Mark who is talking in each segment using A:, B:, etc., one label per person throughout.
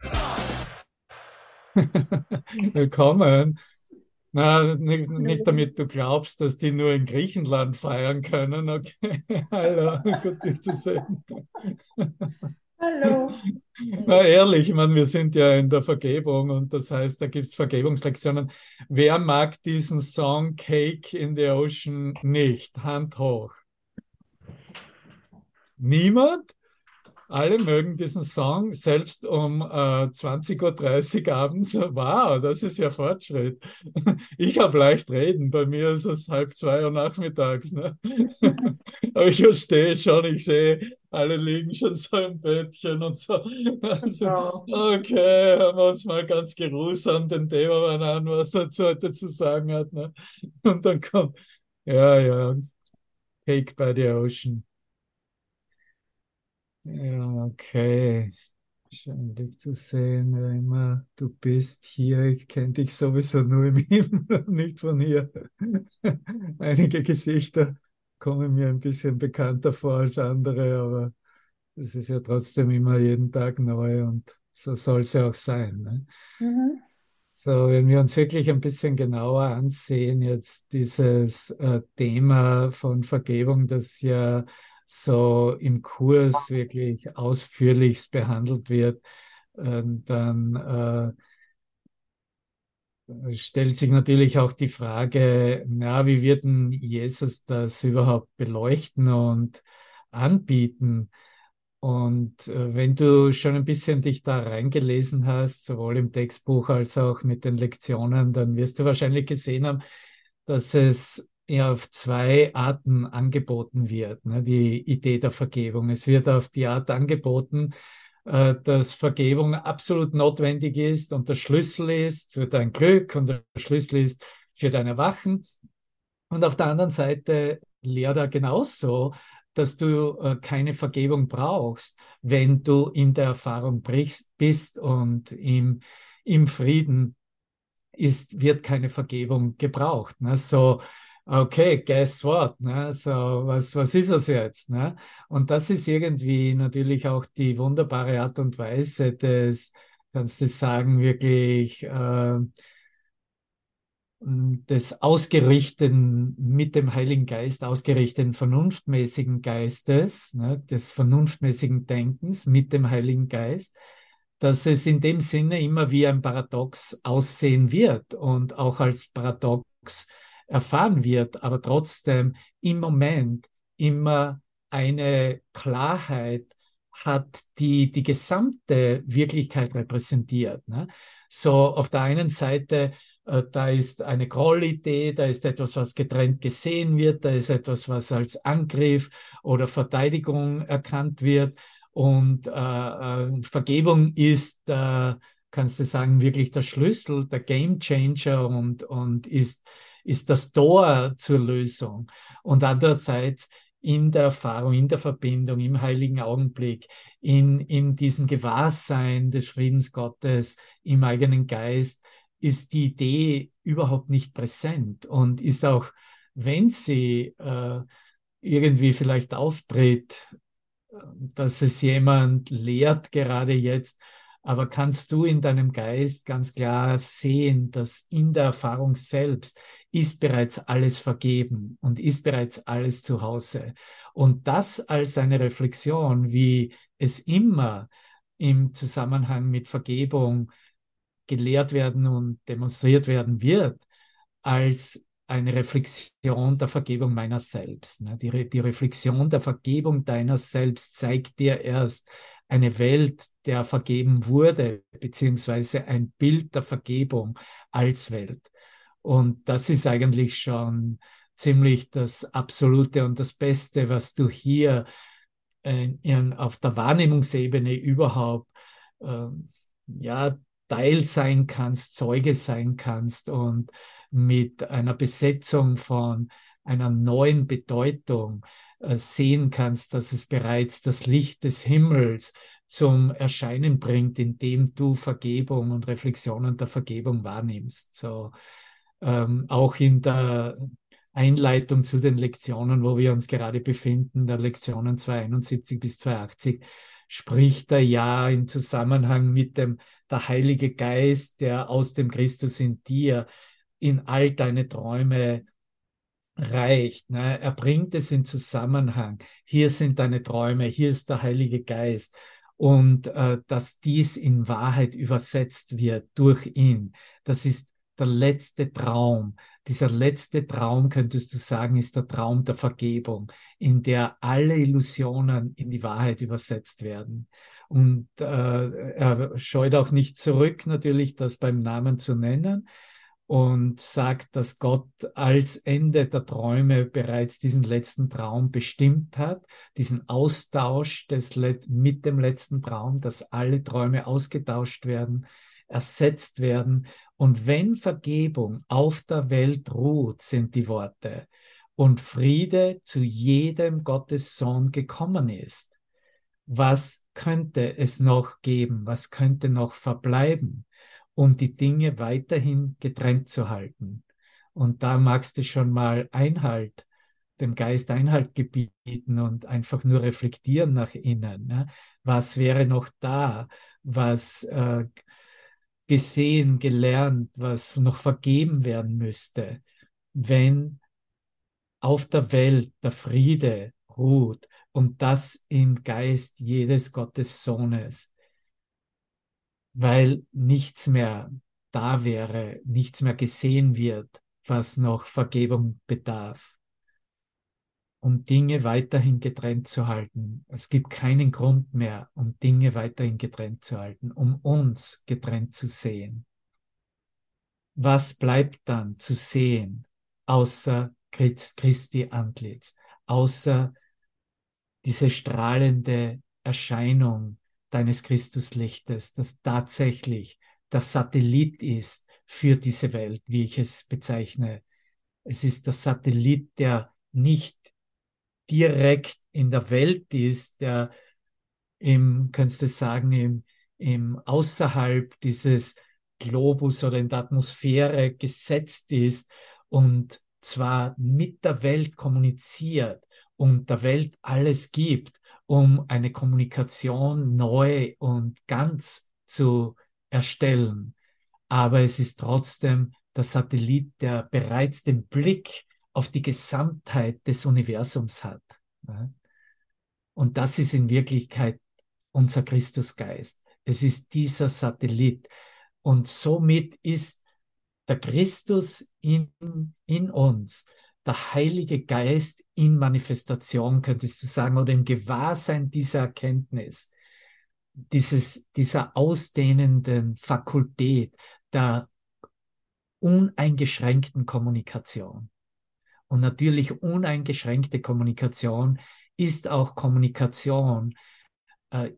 A: Willkommen. Na, nicht, nicht damit du glaubst, dass die nur in Griechenland feiern können. Okay. Hallo, gut dich zu sehen.
B: Hallo.
A: Na ehrlich, ich meine, wir sind ja in der Vergebung und das heißt, da gibt es Vergebungslektionen. Wer mag diesen Song Cake in the Ocean nicht? Hand hoch. Niemand? Alle mögen diesen Song, selbst um äh, 20.30 Uhr abends. Wow, das ist ja Fortschritt. Ich habe leicht reden, bei mir ist es halb zwei Uhr nachmittags. Ne? Aber ich verstehe schon, ich sehe, alle liegen schon so im Bettchen und so. Also, okay, haben wir uns mal ganz geruhsam den Thema an, was er heute zu sagen hat. Ne? Und dann kommt, ja, ja, Cake by the Ocean. Ja, okay. Schön, dich zu sehen, wer immer du bist hier. Ich kenne dich sowieso nur im Himmel, nicht von hier. Einige Gesichter kommen mir ein bisschen bekannter vor als andere, aber es ist ja trotzdem immer jeden Tag neu und so soll es ja auch sein. Ne?
B: Mhm.
A: So, wenn wir uns wirklich ein bisschen genauer ansehen, jetzt dieses äh, Thema von Vergebung, das ja so im Kurs wirklich ausführlichst behandelt wird, äh, dann äh, stellt sich natürlich auch die Frage, na, wie wird denn Jesus das überhaupt beleuchten und anbieten? Und äh, wenn du schon ein bisschen dich da reingelesen hast, sowohl im Textbuch als auch mit den Lektionen, dann wirst du wahrscheinlich gesehen haben, dass es ja auf zwei Arten angeboten wird, ne, die Idee der Vergebung. Es wird auf die Art angeboten, äh, dass Vergebung absolut notwendig ist und der Schlüssel ist für dein Glück und der Schlüssel ist für dein Erwachen. Und auf der anderen Seite lehrt er genauso, dass du äh, keine Vergebung brauchst, wenn du in der Erfahrung brichst, bist und im, im Frieden ist, wird keine Vergebung gebraucht. Ne? So, okay, guess what? Ne? So, was, was ist es jetzt? Ne? Und das ist irgendwie natürlich auch die wunderbare Art und Weise des, kannst du sagen, wirklich äh, des ausgerichteten, mit dem Heiligen Geist ausgerichteten vernunftmäßigen Geistes, ne, des vernunftmäßigen Denkens mit dem Heiligen Geist, dass es in dem Sinne immer wie ein Paradox aussehen wird und auch als Paradox erfahren wird, aber trotzdem im Moment immer eine Klarheit hat, die die gesamte Wirklichkeit repräsentiert. Ne? So auf der einen Seite, äh, da ist eine Grollidee, da ist etwas, was getrennt gesehen wird, da ist etwas, was als Angriff oder Verteidigung erkannt wird und äh, äh, Vergebung ist, äh, kannst du sagen, wirklich der Schlüssel, der Game Changer und, und ist ist das Tor zur Lösung. Und andererseits in der Erfahrung, in der Verbindung, im heiligen Augenblick, in, in diesem Gewahrsein des Friedens Gottes im eigenen Geist, ist die Idee überhaupt nicht präsent und ist auch, wenn sie äh, irgendwie vielleicht auftritt, äh, dass es jemand lehrt, gerade jetzt, aber kannst du in deinem Geist ganz klar sehen, dass in der Erfahrung selbst ist bereits alles vergeben und ist bereits alles zu Hause. Und das als eine Reflexion, wie es immer im Zusammenhang mit Vergebung gelehrt werden und demonstriert werden wird, als eine Reflexion der Vergebung meiner selbst. Ne? Die, die Reflexion der Vergebung deiner selbst zeigt dir erst eine Welt, der vergeben wurde, beziehungsweise ein Bild der Vergebung als Welt. Und das ist eigentlich schon ziemlich das Absolute und das Beste, was du hier äh, in, auf der Wahrnehmungsebene überhaupt äh, ja, Teil sein kannst, Zeuge sein kannst und mit einer Besetzung von einer neuen Bedeutung sehen kannst, dass es bereits das Licht des Himmels zum Erscheinen bringt, indem du Vergebung und Reflexionen der Vergebung wahrnimmst. So ähm, auch in der Einleitung zu den Lektionen, wo wir uns gerade befinden, der Lektionen 271 bis 280, spricht er ja im Zusammenhang mit dem der Heilige Geist, der aus dem Christus in dir in all deine Träume reicht. Ne? Er bringt es in Zusammenhang. Hier sind deine Träume, hier ist der Heilige Geist. Und äh, dass dies in Wahrheit übersetzt wird durch ihn, das ist der letzte Traum. Dieser letzte Traum, könntest du sagen, ist der Traum der Vergebung, in der alle Illusionen in die Wahrheit übersetzt werden. Und äh, er scheut auch nicht zurück, natürlich das beim Namen zu nennen und sagt, dass Gott als Ende der Träume bereits diesen letzten Traum bestimmt hat, diesen Austausch des mit dem letzten Traum, dass alle Träume ausgetauscht werden, ersetzt werden. Und wenn Vergebung auf der Welt ruht, sind die Worte, und Friede zu jedem Gottes Sohn gekommen ist, was könnte es noch geben? Was könnte noch verbleiben? Um die Dinge weiterhin getrennt zu halten. Und da magst du schon mal Einhalt, dem Geist Einhalt gebieten und einfach nur reflektieren nach innen. Ne? Was wäre noch da, was äh, gesehen, gelernt, was noch vergeben werden müsste, wenn auf der Welt der Friede ruht und das im Geist jedes Gottes Sohnes weil nichts mehr da wäre, nichts mehr gesehen wird, was noch Vergebung bedarf. Um Dinge weiterhin getrennt zu halten. Es gibt keinen Grund mehr, um Dinge weiterhin getrennt zu halten, um uns getrennt zu sehen. Was bleibt dann zu sehen, außer Christi Antlitz, außer diese strahlende Erscheinung deines Christuslichtes, das tatsächlich der Satellit ist für diese Welt, wie ich es bezeichne. Es ist der Satellit, der nicht direkt in der Welt ist, der im, könntest du sagen, im, im außerhalb dieses Globus oder in der Atmosphäre gesetzt ist und zwar mit der Welt kommuniziert und der Welt alles gibt, um eine Kommunikation neu und ganz zu erstellen. Aber es ist trotzdem der Satellit, der bereits den Blick auf die Gesamtheit des Universums hat. Und das ist in Wirklichkeit unser Christusgeist. Es ist dieser Satellit. Und somit ist der Christus in, in uns der Heilige Geist in Manifestation, könntest du sagen, oder im Gewahrsein dieser Erkenntnis, dieses, dieser ausdehnenden Fakultät der uneingeschränkten Kommunikation. Und natürlich uneingeschränkte Kommunikation ist auch Kommunikation, äh,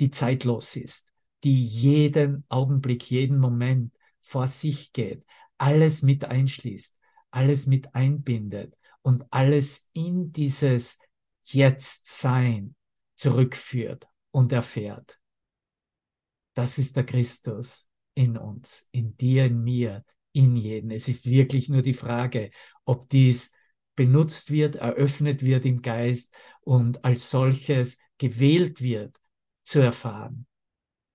A: die zeitlos ist, die jeden Augenblick, jeden Moment vor sich geht, alles mit einschließt alles mit einbindet und alles in dieses Jetzt-Sein zurückführt und erfährt. Das ist der Christus in uns, in dir, in mir, in jedem. Es ist wirklich nur die Frage, ob dies benutzt wird, eröffnet wird im Geist und als solches gewählt wird zu erfahren.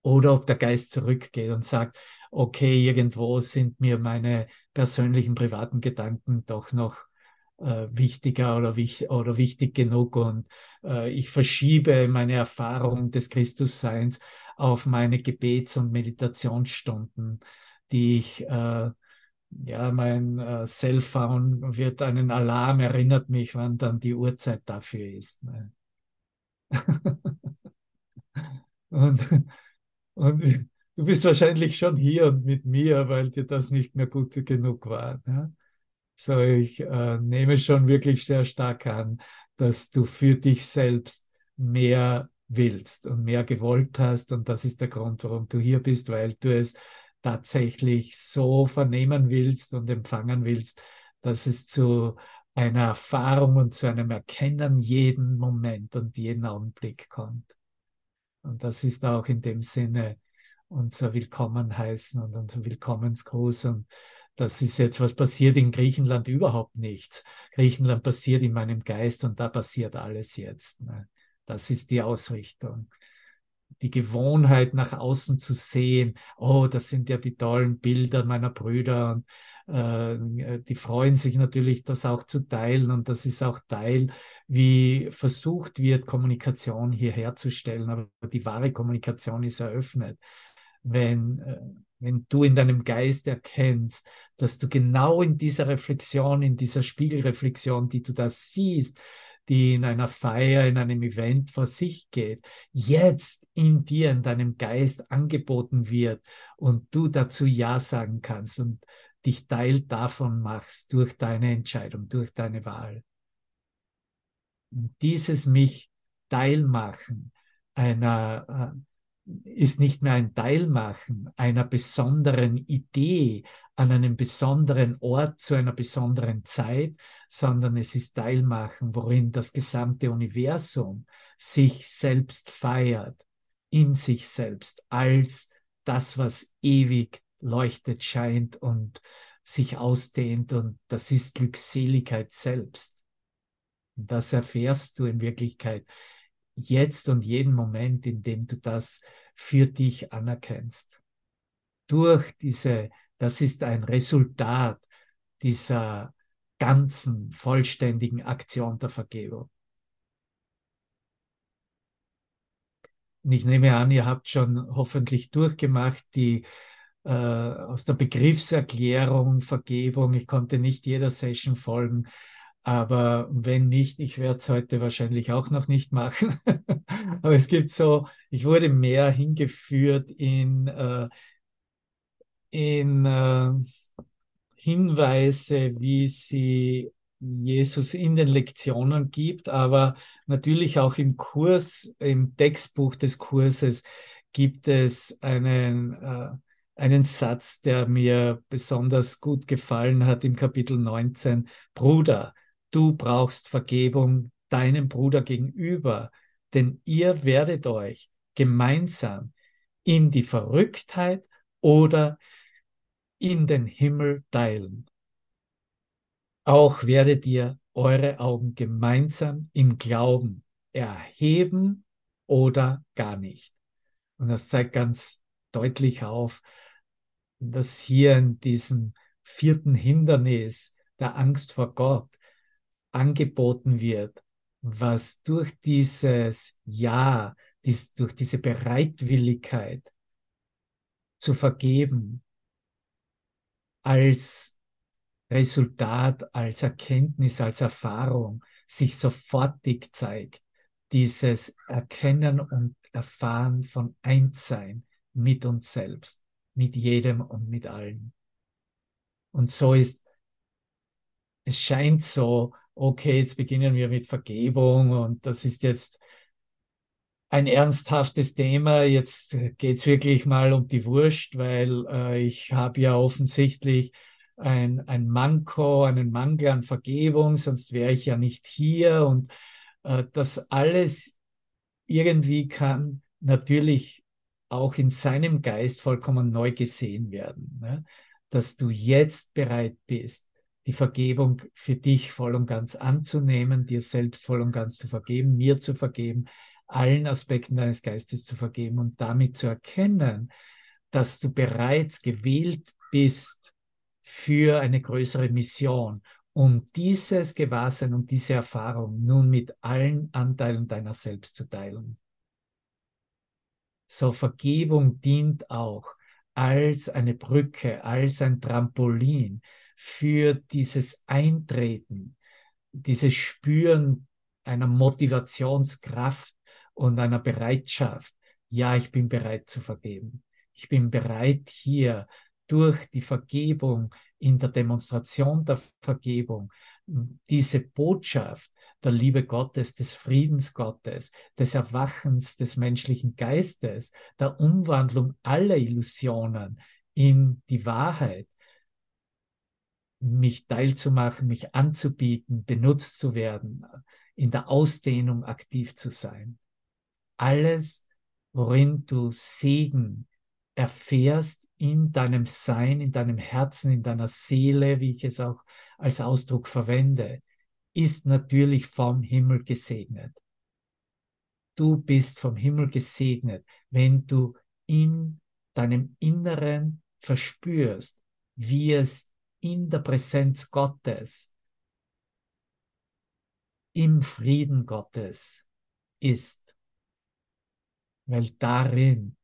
A: Oder ob der Geist zurückgeht und sagt, okay, irgendwo sind mir meine persönlichen, privaten Gedanken doch noch äh, wichtiger oder, wich oder wichtig genug und äh, ich verschiebe meine Erfahrung des Christusseins auf meine Gebets- und Meditationsstunden, die ich äh, ja, mein äh, Cellphone wird einen Alarm, erinnert mich, wann dann die Uhrzeit dafür ist. Ne? und, und du bist wahrscheinlich schon hier und mit mir, weil dir das nicht mehr gut genug war. Ja? So, ich äh, nehme schon wirklich sehr stark an, dass du für dich selbst mehr willst und mehr gewollt hast. Und das ist der Grund, warum du hier bist, weil du es tatsächlich so vernehmen willst und empfangen willst, dass es zu einer Erfahrung und zu einem Erkennen jeden Moment und jeden Augenblick kommt. Und das ist auch in dem Sinne unser Willkommen heißen und unser Willkommensgruß. Und das ist jetzt, was passiert in Griechenland überhaupt nichts. Griechenland passiert in meinem Geist und da passiert alles jetzt. Ne? Das ist die Ausrichtung. Die Gewohnheit nach außen zu sehen, oh, das sind ja die tollen Bilder meiner Brüder und äh, die freuen sich natürlich, das auch zu teilen und das ist auch Teil, wie versucht wird, Kommunikation hier herzustellen, aber die wahre Kommunikation ist eröffnet. Wenn, äh, wenn du in deinem Geist erkennst, dass du genau in dieser Reflexion, in dieser Spiegelreflexion, die du da siehst, die in einer Feier, in einem Event vor sich geht, jetzt in dir, in deinem Geist angeboten wird und du dazu Ja sagen kannst und dich Teil davon machst durch deine Entscheidung, durch deine Wahl. Und dieses mich Teilmachen einer äh, ist nicht mehr ein Teilmachen einer besonderen Idee an einem besonderen Ort zu einer besonderen Zeit, sondern es ist Teilmachen, worin das gesamte Universum sich selbst feiert, in sich selbst, als das, was ewig leuchtet, scheint und sich ausdehnt und das ist Glückseligkeit selbst. Und das erfährst du in Wirklichkeit jetzt und jeden Moment, in dem du das für dich anerkennst. Durch diese, das ist ein Resultat dieser ganzen, vollständigen Aktion der Vergebung. Und ich nehme an, ihr habt schon hoffentlich durchgemacht die äh, aus der Begriffserklärung Vergebung. Ich konnte nicht jeder Session folgen, aber wenn nicht, ich werde es heute wahrscheinlich auch noch nicht machen. Aber es gibt so, ich wurde mehr hingeführt in, äh, in äh, Hinweise, wie sie Jesus in den Lektionen gibt, aber natürlich auch im Kurs, im Textbuch des Kurses gibt es einen, äh, einen Satz, der mir besonders gut gefallen hat im Kapitel 19. Bruder, du brauchst Vergebung deinem Bruder gegenüber, denn ihr werdet euch gemeinsam in die Verrücktheit oder in den Himmel teilen. Auch werdet ihr eure Augen gemeinsam im Glauben erheben oder gar nicht. Und das zeigt ganz deutlich auf, dass hier in diesem vierten Hindernis der Angst vor Gott angeboten wird, was durch dieses Ja, dies, durch diese Bereitwilligkeit zu vergeben, als Resultat, als Erkenntnis, als Erfahrung sich sofortig zeigt. Dieses Erkennen und Erfahren von Einssein mit uns selbst, mit jedem und mit allen. Und so ist, es scheint so, okay, jetzt beginnen wir mit Vergebung und das ist jetzt ein ernsthaftes Thema. Jetzt geht's wirklich mal um die Wurst, weil äh, ich habe ja offensichtlich ein, ein Manko, einen Mangel an Vergebung, sonst wäre ich ja nicht hier. Und äh, das alles irgendwie kann natürlich auch in seinem Geist vollkommen neu gesehen werden. Ne? Dass du jetzt bereit bist, die Vergebung für dich voll und ganz anzunehmen, dir selbst voll und ganz zu vergeben, mir zu vergeben, allen Aspekten deines Geistes zu vergeben und damit zu erkennen, dass du bereits gewählt bist für eine größere Mission, um dieses Gewahrsein und diese Erfahrung nun mit allen Anteilen deiner selbst zu teilen. So Vergebung dient auch als eine Brücke, als ein Trampolin für dieses Eintreten, dieses Spüren einer Motivationskraft und einer Bereitschaft. Ja, ich bin bereit zu vergeben. Ich bin bereit hier durch die Vergebung in der Demonstration der Vergebung diese Botschaft der Liebe Gottes, des Friedens Gottes, des Erwachens des menschlichen Geistes, der Umwandlung aller Illusionen in die Wahrheit, mich teilzumachen, mich anzubieten, benutzt zu werden, in der Ausdehnung aktiv zu sein. Alles, worin du Segen erfährst in deinem Sein, in deinem Herzen, in deiner Seele, wie ich es auch als Ausdruck verwende, ist natürlich vom Himmel gesegnet. Du bist vom Himmel gesegnet, wenn du in deinem Inneren verspürst, wie es in der Präsenz Gottes, im Frieden Gottes ist. Weil darin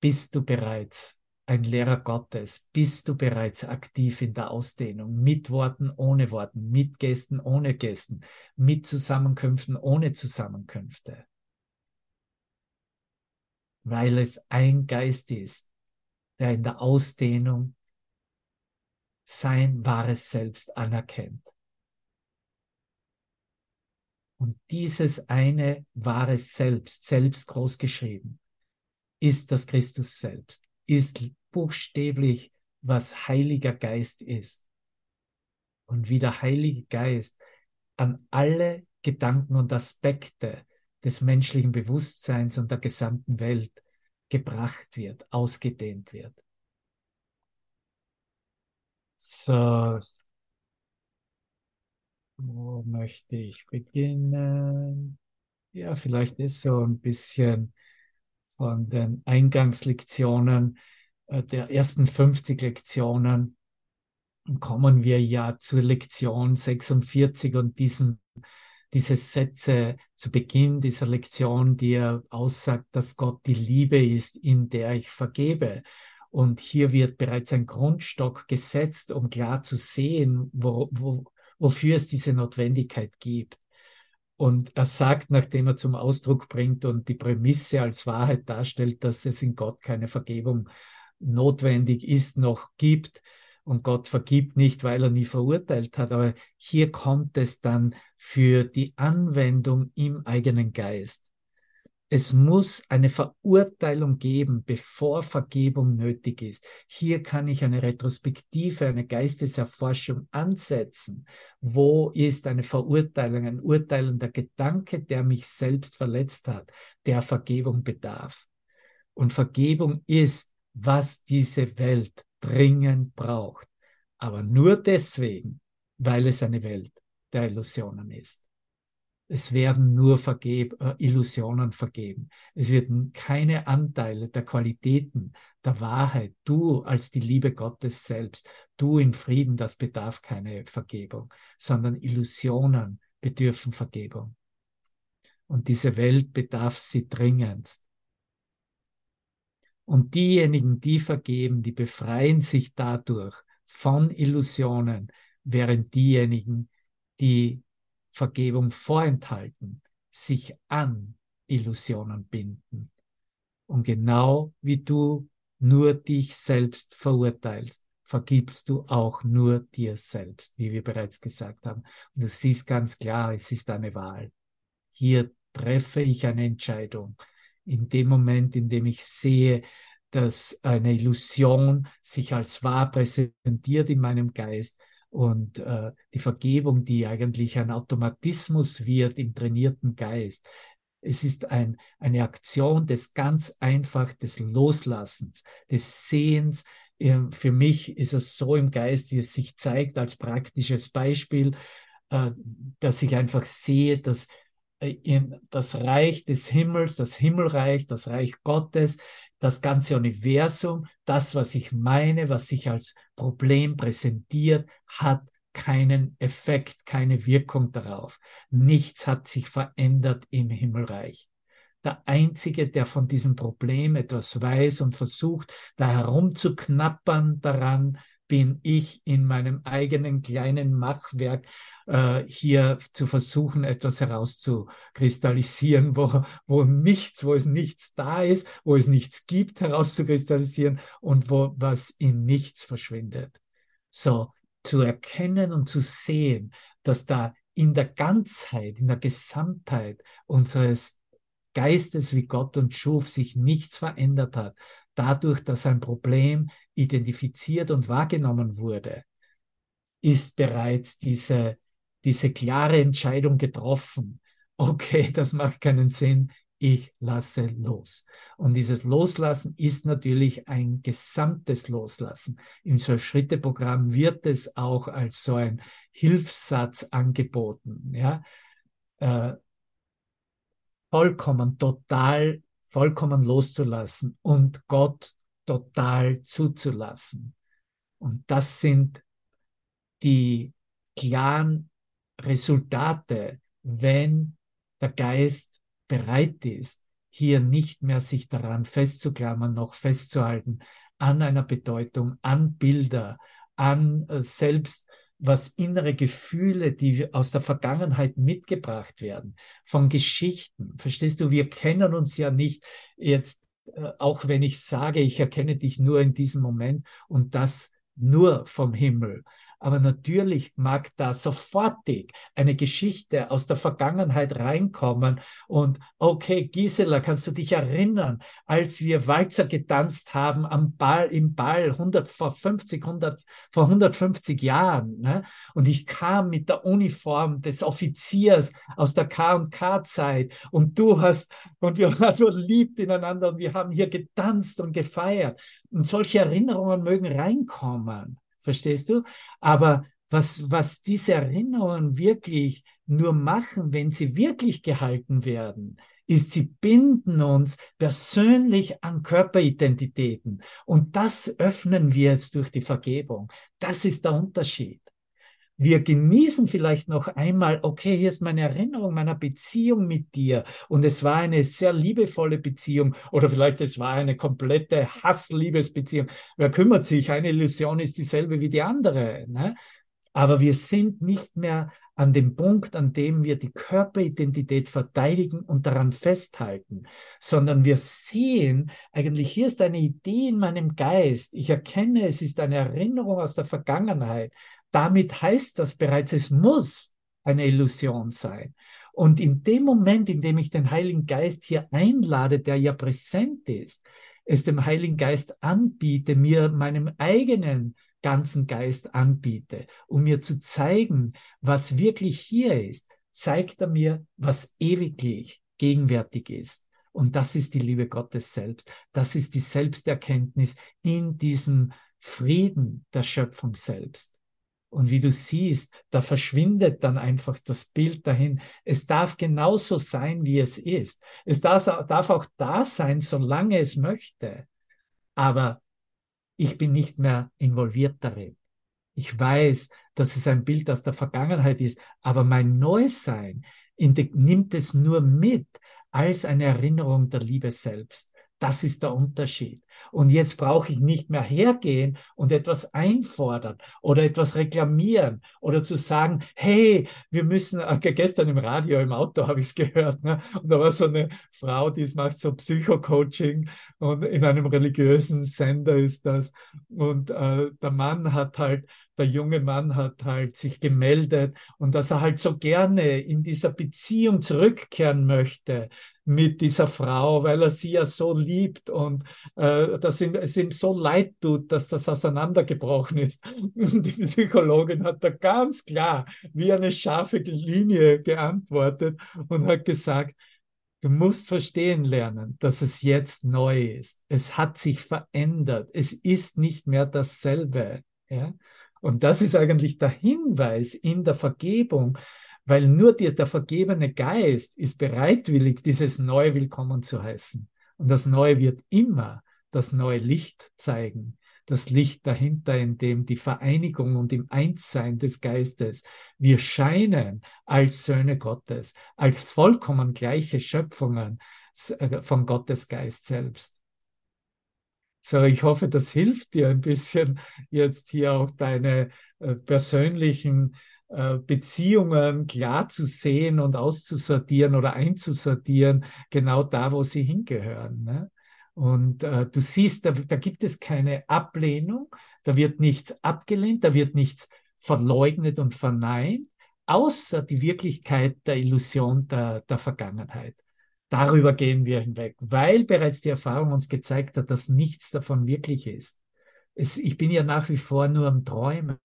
A: bist du bereits ein Lehrer Gottes, bist du bereits aktiv in der Ausdehnung, mit Worten, ohne Worten, mit Gästen, ohne Gästen, mit Zusammenkünften, ohne Zusammenkünfte. Weil es ein Geist ist, der in der Ausdehnung sein wahres Selbst anerkennt. Und dieses eine wahre Selbst, selbst großgeschrieben, ist das Christus selbst, ist buchstäblich, was Heiliger Geist ist. Und wie der Heilige Geist an alle Gedanken und Aspekte des menschlichen Bewusstseins und der gesamten Welt gebracht wird, ausgedehnt wird. So, wo möchte ich beginnen? Ja, vielleicht ist so ein bisschen von den Eingangslektionen äh, der ersten 50 Lektionen kommen wir ja zur Lektion 46 und diesen, diese Sätze zu Beginn dieser Lektion, die er aussagt, dass Gott die Liebe ist, in der ich vergebe. Und hier wird bereits ein Grundstock gesetzt, um klar zu sehen, wo, wo, wofür es diese Notwendigkeit gibt. Und er sagt, nachdem er zum Ausdruck bringt und die Prämisse als Wahrheit darstellt, dass es in Gott keine Vergebung notwendig ist, noch gibt. Und Gott vergibt nicht, weil er nie verurteilt hat. Aber hier kommt es dann für die Anwendung im eigenen Geist. Es muss eine Verurteilung geben, bevor Vergebung nötig ist. Hier kann ich eine Retrospektive, eine Geisteserforschung ansetzen. Wo ist eine Verurteilung, ein urteilender Gedanke, der mich selbst verletzt hat, der Vergebung bedarf? Und Vergebung ist, was diese Welt dringend braucht. Aber nur deswegen, weil es eine Welt der Illusionen ist. Es werden nur vergeb, äh, Illusionen vergeben. Es werden keine Anteile der Qualitäten, der Wahrheit. Du als die Liebe Gottes selbst, du in Frieden, das bedarf keine Vergebung, sondern Illusionen bedürfen Vergebung. Und diese Welt bedarf sie dringendst. Und diejenigen, die vergeben, die befreien sich dadurch von Illusionen, während diejenigen, die Vergebung vorenthalten, sich an Illusionen binden. Und genau wie du nur dich selbst verurteilst, vergibst du auch nur dir selbst, wie wir bereits gesagt haben. Und du siehst ganz klar, es ist eine Wahl. Hier treffe ich eine Entscheidung. In dem Moment, in dem ich sehe, dass eine Illusion sich als wahr präsentiert in meinem Geist, und äh, die Vergebung, die eigentlich ein Automatismus wird im trainierten Geist. Es ist ein, eine Aktion des ganz einfach des Loslassens, des Sehens. Ähm, für mich ist es so im Geist, wie es sich zeigt als praktisches Beispiel, äh, dass ich einfach sehe, dass äh, das Reich des Himmels, das Himmelreich, das Reich Gottes das ganze Universum, das, was ich meine, was sich als Problem präsentiert, hat keinen Effekt, keine Wirkung darauf. Nichts hat sich verändert im Himmelreich. Der Einzige, der von diesem Problem etwas weiß und versucht, da herumzuknappern daran, bin ich in meinem eigenen kleinen Machwerk äh, hier zu versuchen, etwas herauszukristallisieren, wo, wo nichts, wo es nichts da ist, wo es nichts gibt, herauszukristallisieren und wo was in nichts verschwindet. So, zu erkennen und zu sehen, dass da in der Ganzheit, in der Gesamtheit unseres Geistes, wie Gott uns schuf, sich nichts verändert hat, dadurch, dass ein Problem identifiziert und wahrgenommen wurde, ist bereits diese, diese klare Entscheidung getroffen. Okay, das macht keinen Sinn, ich lasse los. Und dieses Loslassen ist natürlich ein gesamtes Loslassen. Im Zwölf-Schritte-Programm wird es auch als so ein Hilfssatz angeboten. Ja? Äh, vollkommen, total, vollkommen loszulassen und Gott total zuzulassen. Und das sind die klaren Resultate, wenn der Geist bereit ist, hier nicht mehr sich daran festzuklammern, noch festzuhalten, an einer Bedeutung, an Bilder, an äh, selbst was innere Gefühle, die aus der Vergangenheit mitgebracht werden, von Geschichten. Verstehst du, wir kennen uns ja nicht jetzt, äh, auch wenn ich sage, ich erkenne dich nur in diesem Moment und das nur vom Himmel, aber natürlich mag da sofortig eine Geschichte aus der Vergangenheit reinkommen. Und okay, Gisela, kannst du dich erinnern, als wir Walzer getanzt haben am Ball, im Ball 100, vor 50, 100, vor 150 Jahren. Ne? Und ich kam mit der Uniform des Offiziers aus der K&K-Zeit und du hast, und wir waren so liebt ineinander und wir haben hier getanzt und gefeiert. Und solche Erinnerungen mögen reinkommen. Verstehst du? Aber was, was diese Erinnerungen wirklich nur machen, wenn sie wirklich gehalten werden, ist, sie binden uns persönlich an Körperidentitäten. Und das öffnen wir jetzt durch die Vergebung. Das ist der Unterschied. Wir genießen vielleicht noch einmal, okay, hier ist meine Erinnerung meiner Beziehung mit dir und es war eine sehr liebevolle Beziehung oder vielleicht es war eine komplette Hassliebesbeziehung. Wer kümmert sich? Eine Illusion ist dieselbe wie die andere. Ne? Aber wir sind nicht mehr an dem Punkt, an dem wir die Körperidentität verteidigen und daran festhalten, sondern wir sehen, eigentlich hier ist eine Idee in meinem Geist. Ich erkenne, es ist eine Erinnerung aus der Vergangenheit damit heißt das bereits, es muss eine Illusion sein. Und in dem Moment, in dem ich den Heiligen Geist hier einlade, der ja präsent ist, es dem Heiligen Geist anbiete, mir meinem eigenen ganzen Geist anbiete, um mir zu zeigen, was wirklich hier ist, zeigt er mir, was ewiglich gegenwärtig ist. Und das ist die Liebe Gottes selbst. Das ist die Selbsterkenntnis in diesem Frieden der Schöpfung selbst. Und wie du siehst, da verschwindet dann einfach das Bild dahin. Es darf genauso sein, wie es ist. Es darf, auch da sein, solange es möchte. Aber ich bin nicht mehr involviert darin. Ich weiß, dass es ein Bild aus der Vergangenheit ist, aber mein Neusein nimmt es nur mit als eine Erinnerung der Liebe selbst. Das ist der Unterschied. Und jetzt brauche ich nicht mehr hergehen und etwas einfordern oder etwas reklamieren oder zu sagen, hey, wir müssen, äh, gestern im Radio, im Auto habe ich es gehört, ne? und da war so eine Frau, die macht so Psycho-Coaching und in einem religiösen Sender ist das. Und äh, der Mann hat halt der junge Mann hat halt sich gemeldet und dass er halt so gerne in dieser Beziehung zurückkehren möchte mit dieser Frau, weil er sie ja so liebt und äh, dass ihm, es ihm so leid tut, dass das auseinandergebrochen ist. Und die Psychologin hat da ganz klar wie eine scharfe Linie geantwortet und hat gesagt, Du musst verstehen lernen, dass es jetzt neu ist. Es hat sich verändert. Es ist nicht mehr dasselbe. Ja? Und das ist eigentlich der Hinweis in der Vergebung, weil nur die, der vergebene Geist ist bereitwillig, dieses Neue willkommen zu heißen. Und das Neue wird immer das neue Licht zeigen. Das Licht dahinter, in dem die Vereinigung und im Einssein des Geistes wir scheinen als Söhne Gottes, als vollkommen gleiche Schöpfungen äh, von Gottes Geist selbst. So, ich hoffe, das hilft dir ein bisschen jetzt hier auch deine äh, persönlichen Beziehungen klar zu sehen und auszusortieren oder einzusortieren, genau da, wo sie hingehören. Ne? Und äh, du siehst, da, da gibt es keine Ablehnung, da wird nichts abgelehnt, da wird nichts verleugnet und verneint, außer die Wirklichkeit der Illusion der, der Vergangenheit. Darüber gehen wir hinweg, weil bereits die Erfahrung uns gezeigt hat, dass nichts davon wirklich ist. Es, ich bin ja nach wie vor nur am Träumen.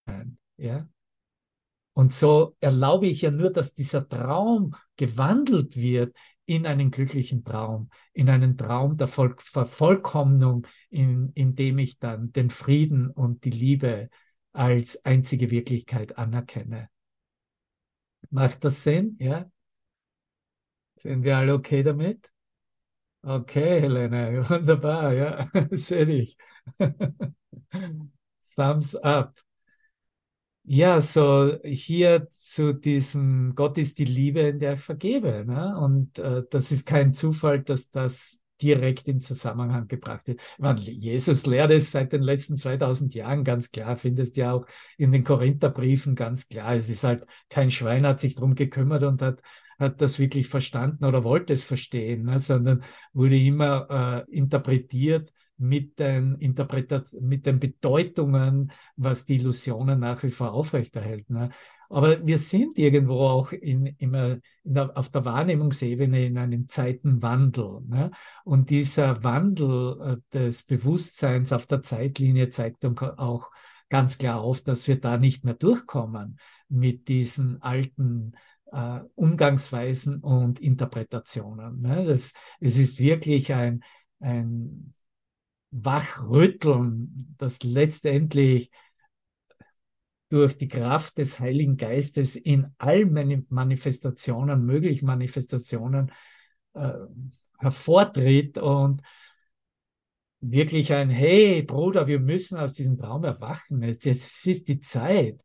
A: Ja? Und so erlaube ich ja nur, dass dieser Traum gewandelt wird in einen glücklichen Traum, in einen Traum der Voll Vervollkommnung, in, in dem ich dann den Frieden und die Liebe als einzige Wirklichkeit anerkenne. Macht das Sinn? Ja? Sind wir alle okay damit? Okay, Helene, wunderbar, ja, sehe dich. Thumbs up. Ja, so hier zu diesem Gott ist die Liebe, in der ich vergebe. Ne? Und äh, das ist kein Zufall, dass das direkt in Zusammenhang gebracht wird. Meine, Jesus lehrt es seit den letzten 2000 Jahren ganz klar, findest ja auch in den Korintherbriefen ganz klar. Es ist halt, kein Schwein hat sich darum gekümmert und hat, hat das wirklich verstanden oder wollte es verstehen, ne? sondern wurde immer äh, interpretiert mit den, Interpretat mit den Bedeutungen, was die Illusionen nach wie vor aufrechterhält. Ne? Aber wir sind irgendwo auch in, immer in der, auf der Wahrnehmungsebene in einem Zeitenwandel. Ne? Und dieser Wandel äh, des Bewusstseins auf der Zeitlinie zeigt auch ganz klar auf, dass wir da nicht mehr durchkommen mit diesen alten äh, Umgangsweisen und Interpretationen. Ne? Das, es ist wirklich ein, ein Wachrütteln, das letztendlich durch die Kraft des Heiligen Geistes in allen Manifestationen, möglichen Manifestationen äh, hervortritt und wirklich ein, hey Bruder, wir müssen aus diesem Traum erwachen. Jetzt, jetzt ist die Zeit.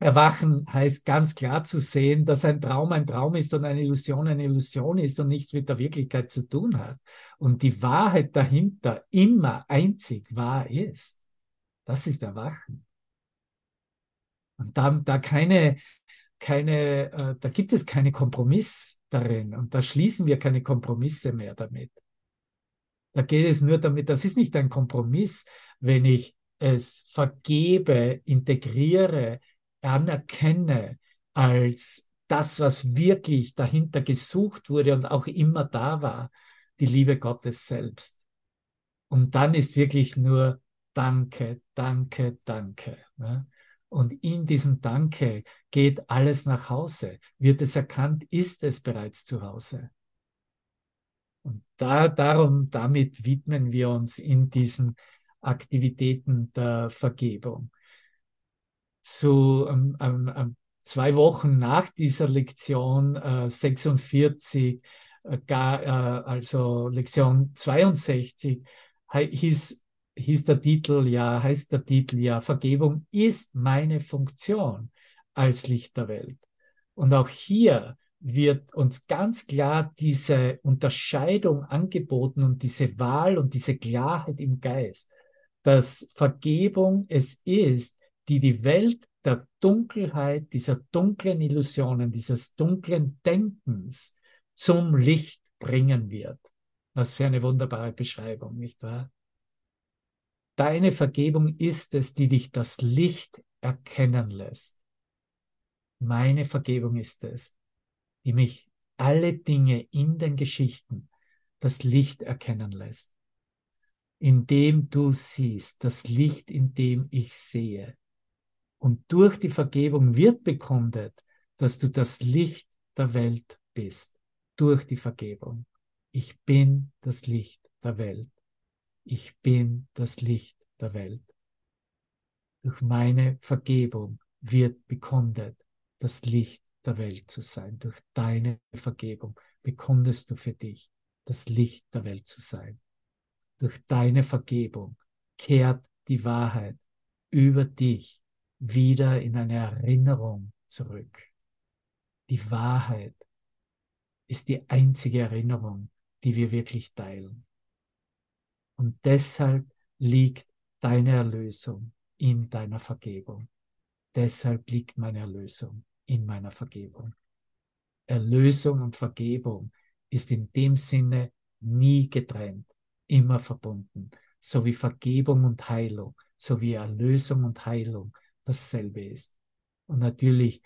A: Erwachen heißt ganz klar zu sehen, dass ein Traum ein Traum ist und eine Illusion eine Illusion ist und nichts mit der Wirklichkeit zu tun hat. Und die Wahrheit dahinter immer einzig wahr ist. Das ist Erwachen. Und da, da keine, keine, äh, da gibt es keine Kompromiss darin und da schließen wir keine Kompromisse mehr damit. Da geht es nur damit, das ist nicht ein Kompromiss, wenn ich es vergebe, integriere, anerkenne als das, was wirklich dahinter gesucht wurde und auch immer da war, die Liebe Gottes selbst. Und dann ist wirklich nur Danke, Danke, Danke. Ne? Und in diesem Danke geht alles nach Hause. Wird es erkannt, ist es bereits zu Hause. Und da, darum, damit widmen wir uns in diesen Aktivitäten der Vergebung zu ähm, ähm, ähm, zwei Wochen nach dieser Lektion äh, 46, äh, gar, äh, also Lektion 62, hieß, hieß der Titel ja, heißt der Titel ja, Vergebung ist meine Funktion als Licht der Welt. Und auch hier wird uns ganz klar diese Unterscheidung angeboten und diese Wahl und diese Klarheit im Geist, dass Vergebung es ist, die die Welt der Dunkelheit, dieser dunklen Illusionen, dieses dunklen Denkens zum Licht bringen wird. Was für eine wunderbare Beschreibung, nicht wahr? Deine Vergebung ist es, die dich das Licht erkennen lässt. Meine Vergebung ist es, die mich alle Dinge in den Geschichten das Licht erkennen lässt. Indem du siehst, das Licht, in dem ich sehe, und durch die Vergebung wird bekundet, dass du das Licht der Welt bist. Durch die Vergebung. Ich bin das Licht der Welt. Ich bin das Licht der Welt. Durch meine Vergebung wird bekundet, das Licht der Welt zu sein. Durch deine Vergebung bekundest du für dich, das Licht der Welt zu sein. Durch deine Vergebung kehrt die Wahrheit über dich wieder in eine Erinnerung zurück. Die Wahrheit ist die einzige Erinnerung, die wir wirklich teilen. Und deshalb liegt deine Erlösung in deiner Vergebung. Deshalb liegt meine Erlösung in meiner Vergebung. Erlösung und Vergebung ist in dem Sinne nie getrennt, immer verbunden, so wie Vergebung und Heilung, so wie Erlösung und Heilung dasselbe ist. Und natürlich,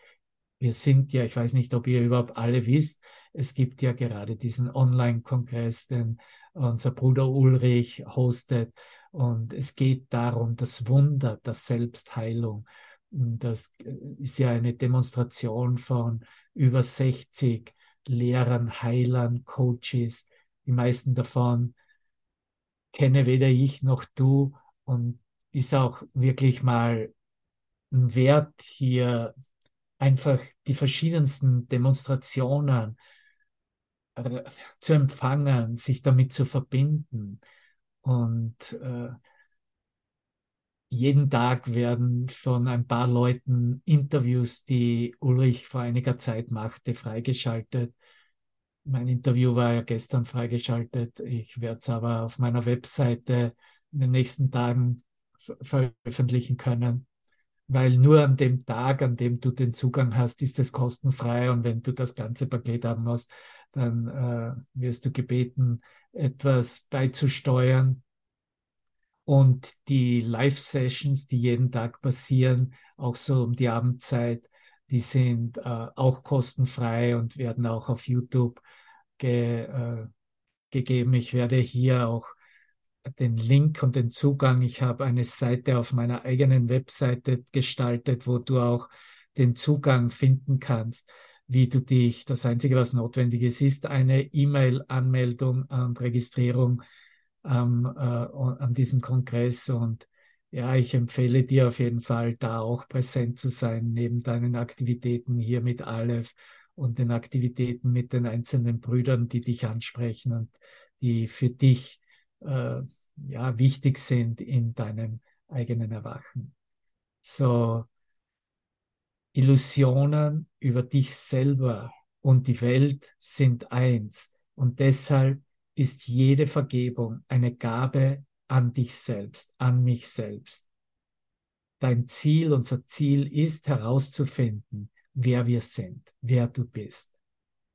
A: wir sind ja, ich weiß nicht, ob ihr überhaupt alle wisst, es gibt ja gerade diesen Online-Kongress, den unser Bruder Ulrich hostet. Und es geht darum, das Wunder der Selbstheilung. Das ist ja eine Demonstration von über 60 Lehrern, Heilern, Coaches. Die meisten davon kenne weder ich noch du und ist auch wirklich mal Wert hier einfach die verschiedensten Demonstrationen äh, zu empfangen, sich damit zu verbinden. Und äh, jeden Tag werden von ein paar Leuten Interviews, die Ulrich vor einiger Zeit machte, freigeschaltet. Mein Interview war ja gestern freigeschaltet. Ich werde es aber auf meiner Webseite in den nächsten Tagen veröffentlichen können, weil nur an dem Tag, an dem du den Zugang hast, ist es kostenfrei und wenn du das ganze Paket haben musst, dann äh, wirst du gebeten, etwas beizusteuern. Und die Live-Sessions, die jeden Tag passieren, auch so um die Abendzeit, die sind äh, auch kostenfrei und werden auch auf YouTube ge, äh, gegeben. Ich werde hier auch den Link und den Zugang. Ich habe eine Seite auf meiner eigenen Webseite gestaltet, wo du auch den Zugang finden kannst, wie du dich, das Einzige, was notwendig ist, ist eine E-Mail-Anmeldung und Registrierung ähm, äh, an diesem Kongress. Und ja, ich empfehle dir auf jeden Fall, da auch präsent zu sein, neben deinen Aktivitäten hier mit Aleph und den Aktivitäten mit den einzelnen Brüdern, die dich ansprechen und die für dich äh, ja, wichtig sind in deinem eigenen Erwachen. So Illusionen über dich selber und die Welt sind eins. Und deshalb ist jede Vergebung eine Gabe an dich selbst, an mich selbst. Dein Ziel, unser Ziel ist herauszufinden, wer wir sind, wer du bist.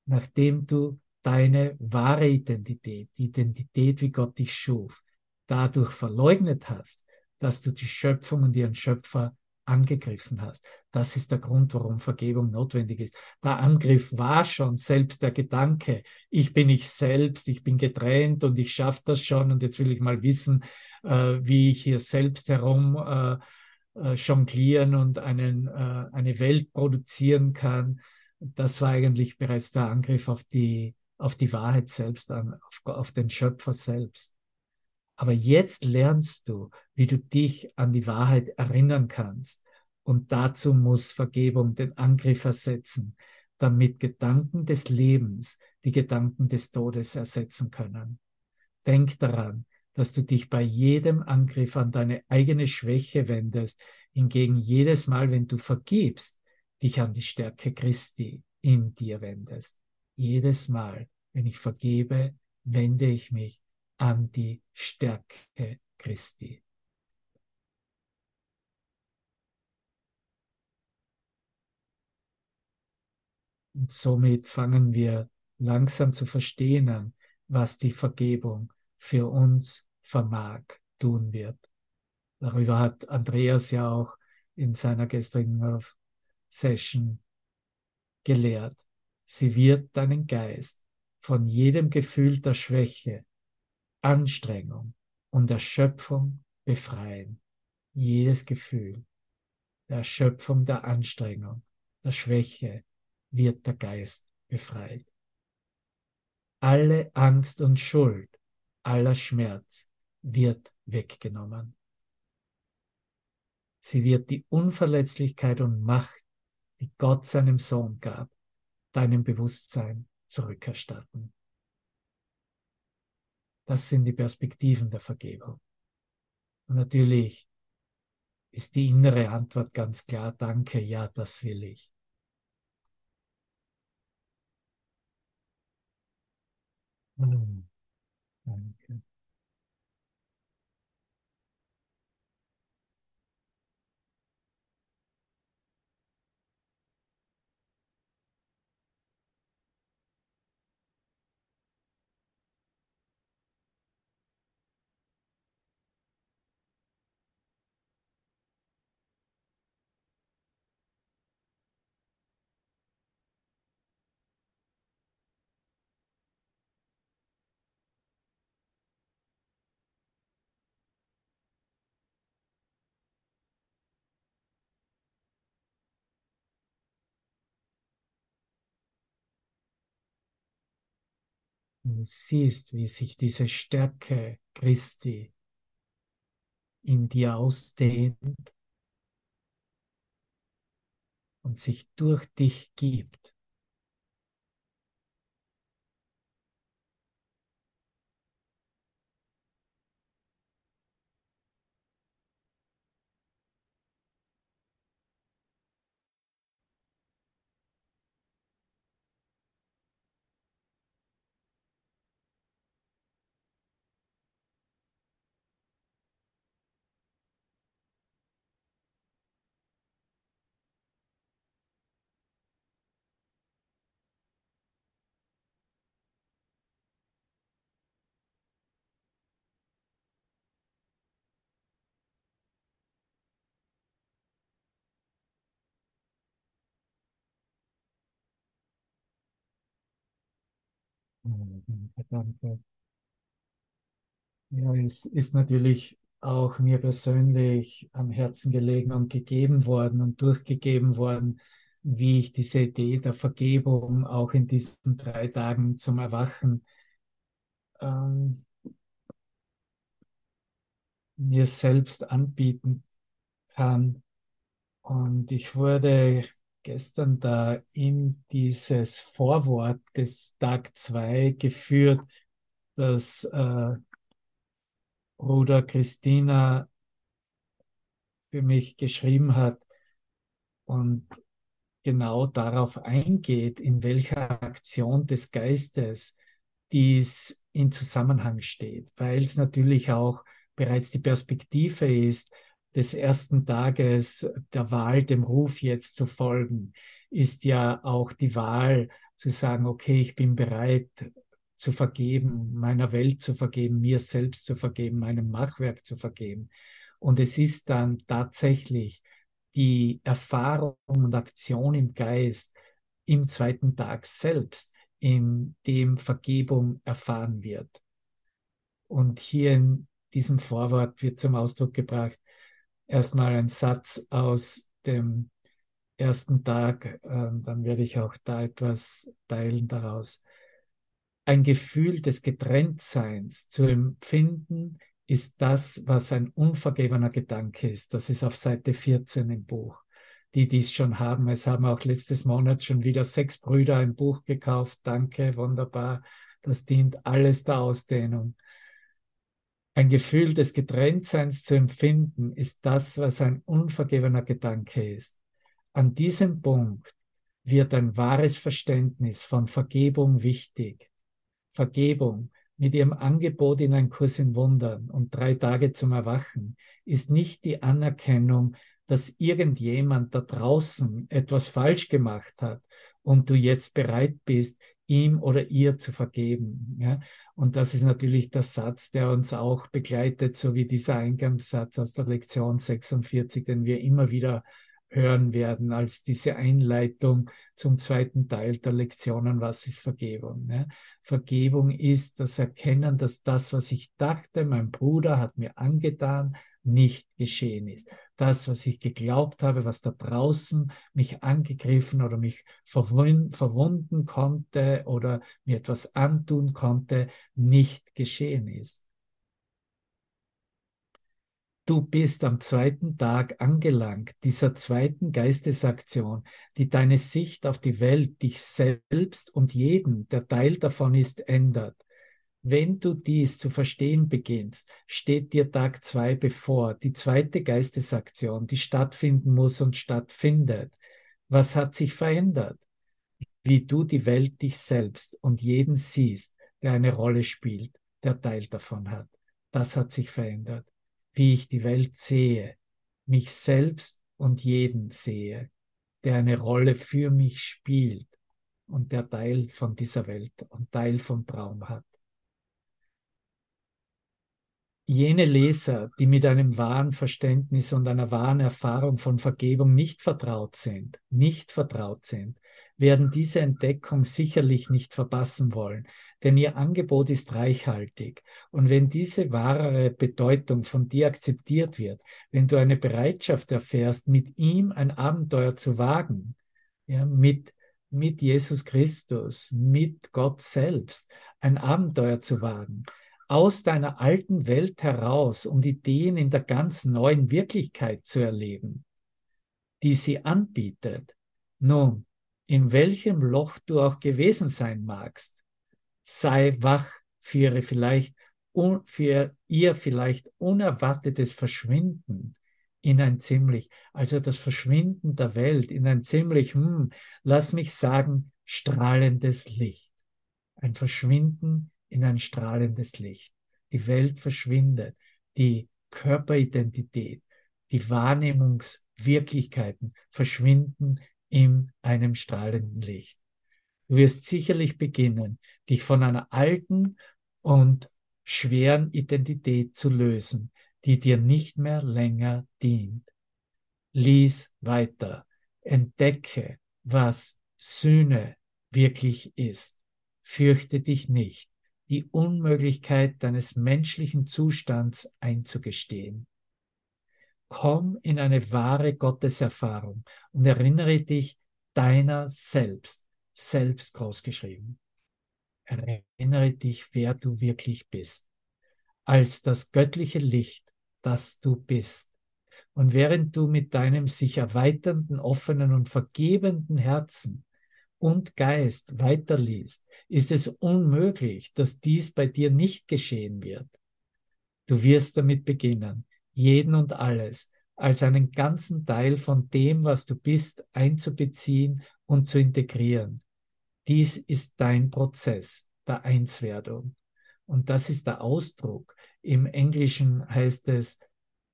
A: Nachdem du deine wahre Identität, die Identität, wie Gott dich schuf, dadurch verleugnet hast, dass du die Schöpfung und ihren Schöpfer angegriffen hast. Das ist der Grund, warum Vergebung notwendig ist. Der Angriff war schon selbst der Gedanke, ich bin ich selbst, ich bin getrennt und ich schaffe das schon und jetzt will ich mal wissen, äh, wie ich hier selbst herum äh, äh, jonglieren und einen, äh, eine Welt produzieren kann. Das war eigentlich bereits der Angriff auf die auf die Wahrheit selbst an, auf, auf den Schöpfer selbst. Aber jetzt lernst du, wie du dich an die Wahrheit erinnern kannst. Und dazu muss Vergebung den Angriff ersetzen, damit Gedanken des Lebens die Gedanken des Todes ersetzen können. Denk daran, dass du dich bei jedem Angriff an deine eigene Schwäche wendest, hingegen jedes Mal, wenn du vergibst, dich an die Stärke Christi in dir wendest. Jedes Mal, wenn ich vergebe, wende ich mich an die Stärke Christi. Und somit fangen wir langsam zu verstehen, was die Vergebung für uns vermag, tun wird. Darüber hat Andreas ja auch in seiner gestrigen Session gelehrt. Sie wird deinen Geist von jedem Gefühl der Schwäche, Anstrengung und Erschöpfung befreien. Jedes Gefühl der Erschöpfung, der Anstrengung, der Schwäche wird der Geist befreit. Alle Angst und Schuld, aller Schmerz wird weggenommen. Sie wird die Unverletzlichkeit und Macht, die Gott seinem Sohn gab, deinem Bewusstsein zurückerstatten. Das sind die Perspektiven der Vergebung. Und natürlich ist die innere Antwort ganz klar, danke, ja, das will ich. Hm, danke. Du siehst, wie sich diese Stärke Christi in dir ausdehnt und sich durch dich gibt. Danke. Ja, es ist natürlich auch mir persönlich am Herzen gelegen und gegeben worden und durchgegeben worden, wie ich diese Idee der Vergebung auch in diesen drei Tagen zum Erwachen ähm, mir selbst anbieten kann. Und ich wurde gestern da in dieses Vorwort des Tag 2 geführt, das äh, Bruder Christina für mich geschrieben hat und genau darauf eingeht, in welcher Aktion des Geistes dies in Zusammenhang steht, weil es natürlich auch bereits die Perspektive ist, des ersten Tages der Wahl, dem Ruf jetzt zu folgen, ist ja auch die Wahl zu sagen, okay, ich bin bereit zu vergeben, meiner Welt zu vergeben, mir selbst zu vergeben, meinem Machwerk zu vergeben. Und es ist dann tatsächlich die Erfahrung und Aktion im Geist im zweiten Tag selbst, in dem Vergebung erfahren wird. Und hier in diesem Vorwort wird zum Ausdruck gebracht, erstmal ein Satz aus dem ersten Tag, äh, dann werde ich auch da etwas teilen daraus. Ein Gefühl des Getrenntseins zu empfinden, ist das, was ein unvergebener Gedanke ist. Das ist auf Seite 14 im Buch. Die, die es schon haben, es haben auch letztes Monat schon wieder sechs Brüder ein Buch gekauft. Danke, wunderbar. Das dient alles der Ausdehnung. Ein Gefühl des Getrenntseins zu empfinden, ist das, was ein unvergebener Gedanke ist. An diesem Punkt wird ein wahres Verständnis von Vergebung wichtig. Vergebung mit ihrem Angebot in ein Kurs in Wundern und drei Tage zum Erwachen ist nicht die Anerkennung, dass irgendjemand da draußen etwas falsch gemacht hat und du jetzt bereit bist, ihm oder ihr zu vergeben. Ja? Und das ist natürlich der Satz, der uns auch begleitet, so wie dieser Eingangssatz aus der Lektion 46, den wir immer wieder hören werden als diese Einleitung zum zweiten Teil der Lektionen, was ist Vergebung. Ne? Vergebung ist das Erkennen, dass das, was ich dachte, mein Bruder hat mir angetan, nicht geschehen ist. Das, was ich geglaubt habe, was da draußen mich angegriffen oder mich verwunden konnte oder mir etwas antun konnte, nicht geschehen ist. Du bist am zweiten Tag angelangt, dieser zweiten Geistesaktion, die deine Sicht auf die Welt, dich selbst und jeden, der Teil davon ist, ändert. Wenn du dies zu verstehen beginnst, steht dir Tag zwei bevor, die zweite Geistesaktion, die stattfinden muss und stattfindet. Was hat sich verändert? Wie du die Welt, dich selbst und jeden siehst, der eine Rolle spielt, der Teil davon hat. Das hat sich verändert. Wie ich die Welt sehe, mich selbst und jeden sehe, der eine Rolle für mich spielt und der Teil von dieser Welt und Teil vom Traum hat jene Leser, die mit einem wahren Verständnis und einer wahren Erfahrung von Vergebung nicht vertraut sind, nicht vertraut sind, werden diese Entdeckung sicherlich nicht verpassen wollen, denn ihr Angebot ist reichhaltig. Und wenn diese wahrere Bedeutung von dir akzeptiert wird, wenn du eine Bereitschaft erfährst, mit ihm ein Abenteuer zu wagen, ja, mit, mit Jesus Christus, mit Gott selbst, ein Abenteuer zu wagen, aus deiner alten Welt heraus, um Ideen in der ganz neuen Wirklichkeit zu erleben, die sie anbietet. Nun, in welchem Loch du auch gewesen sein magst, sei wach für ihre vielleicht für ihr vielleicht unerwartetes Verschwinden in ein ziemlich, also das Verschwinden der Welt in ein ziemlich, hm, lass mich sagen, strahlendes Licht. Ein Verschwinden in ein strahlendes Licht. Die Welt verschwindet, die Körperidentität, die Wahrnehmungswirklichkeiten verschwinden in einem strahlenden Licht. Du wirst sicherlich beginnen, dich von einer alten und schweren Identität zu lösen, die dir nicht mehr länger dient. Lies weiter, entdecke, was Sühne wirklich ist fürchte dich nicht, die Unmöglichkeit deines menschlichen Zustands einzugestehen. Komm in eine wahre Gotteserfahrung und erinnere dich deiner selbst, selbst großgeschrieben. Erinnere dich, wer du wirklich bist, als das göttliche Licht, das du bist. Und während du mit deinem sich erweiternden, offenen und vergebenden Herzen und Geist weiterliest, ist es unmöglich, dass dies bei dir nicht geschehen wird. Du wirst damit beginnen, jeden und alles als einen ganzen Teil von dem, was du bist, einzubeziehen und zu integrieren. Dies ist dein Prozess der Einswerdung. Und das ist der Ausdruck. Im Englischen heißt es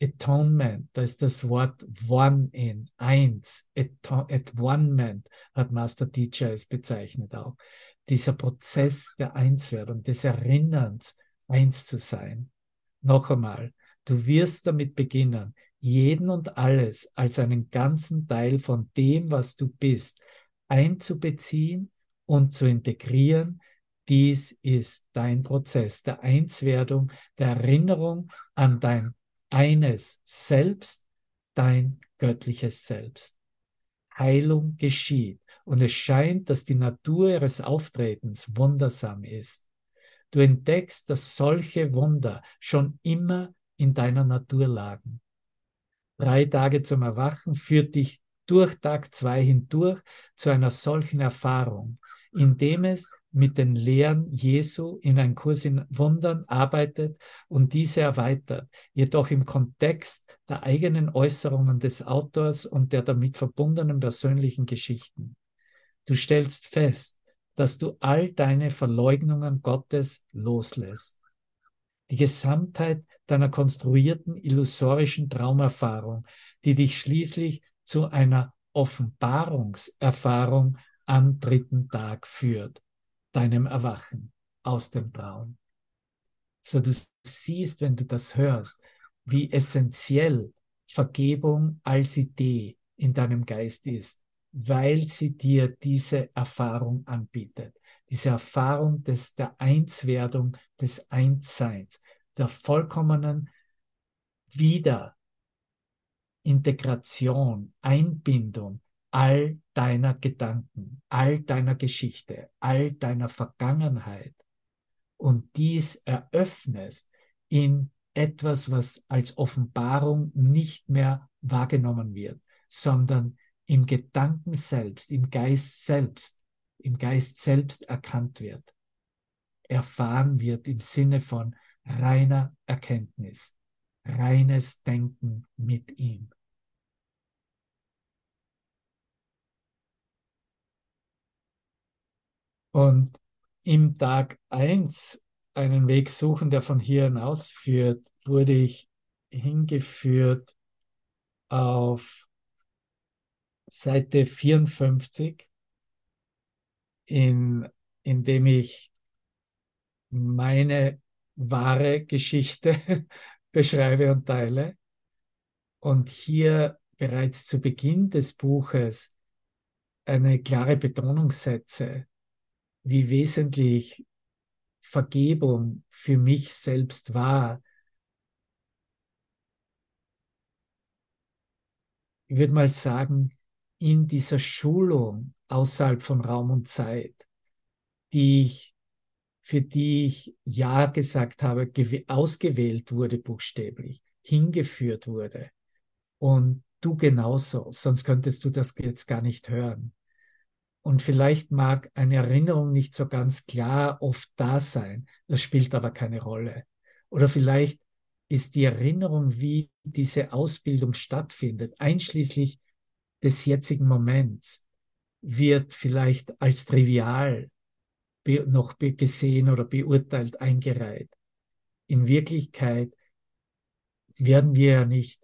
A: Atonement, da ist das Wort One in, eins, Atonement hat Master Teacher es bezeichnet auch. Dieser Prozess der Einswerdung, des Erinnerns, eins zu sein. Noch einmal, du wirst damit beginnen, jeden und alles als einen ganzen Teil von dem, was du bist, einzubeziehen und zu integrieren. Dies ist dein Prozess der Einswerdung, der Erinnerung an dein eines Selbst, dein göttliches Selbst. Heilung geschieht und es scheint, dass die Natur ihres Auftretens wundersam ist. Du entdeckst, dass solche Wunder schon immer in deiner Natur lagen. Drei Tage zum Erwachen führt dich durch Tag zwei hindurch zu einer solchen Erfahrung, indem es mit den Lehren Jesu in einen Kurs in Wundern arbeitet und diese erweitert, jedoch im Kontext der eigenen Äußerungen des Autors und der damit verbundenen persönlichen Geschichten. Du stellst fest, dass du all deine Verleugnungen Gottes loslässt. Die Gesamtheit deiner konstruierten illusorischen Traumerfahrung, die dich schließlich zu einer Offenbarungserfahrung am dritten Tag führt deinem Erwachen aus dem Traum. So du siehst, wenn du das hörst, wie essentiell Vergebung als Idee in deinem Geist ist, weil sie dir diese Erfahrung anbietet. Diese Erfahrung des, der Einswerdung, des Einsseins, der vollkommenen Wiederintegration, Einbindung all deiner Gedanken, all deiner Geschichte, all deiner Vergangenheit und dies eröffnest in etwas, was als Offenbarung nicht mehr wahrgenommen wird, sondern im Gedanken selbst, im Geist selbst, im Geist selbst erkannt wird, erfahren wird im Sinne von reiner Erkenntnis, reines Denken mit ihm. Und im Tag 1 einen Weg suchen, der von hier hinaus führt, wurde ich hingeführt auf Seite 54, in, in dem ich meine wahre Geschichte beschreibe und teile. Und hier bereits zu Beginn des Buches eine klare Betonung setze wie wesentlich Vergebung für mich selbst war. Ich würde mal sagen, in dieser Schulung außerhalb von Raum und Zeit, die ich, für die ich Ja gesagt habe, ausgewählt wurde buchstäblich, hingeführt wurde. Und du genauso, sonst könntest du das jetzt gar nicht hören. Und vielleicht mag eine Erinnerung nicht so ganz klar oft da sein, das spielt aber keine Rolle. Oder vielleicht ist die Erinnerung, wie diese Ausbildung stattfindet, einschließlich des jetzigen Moments, wird vielleicht als trivial noch gesehen oder beurteilt eingereiht. In Wirklichkeit werden wir ja nicht,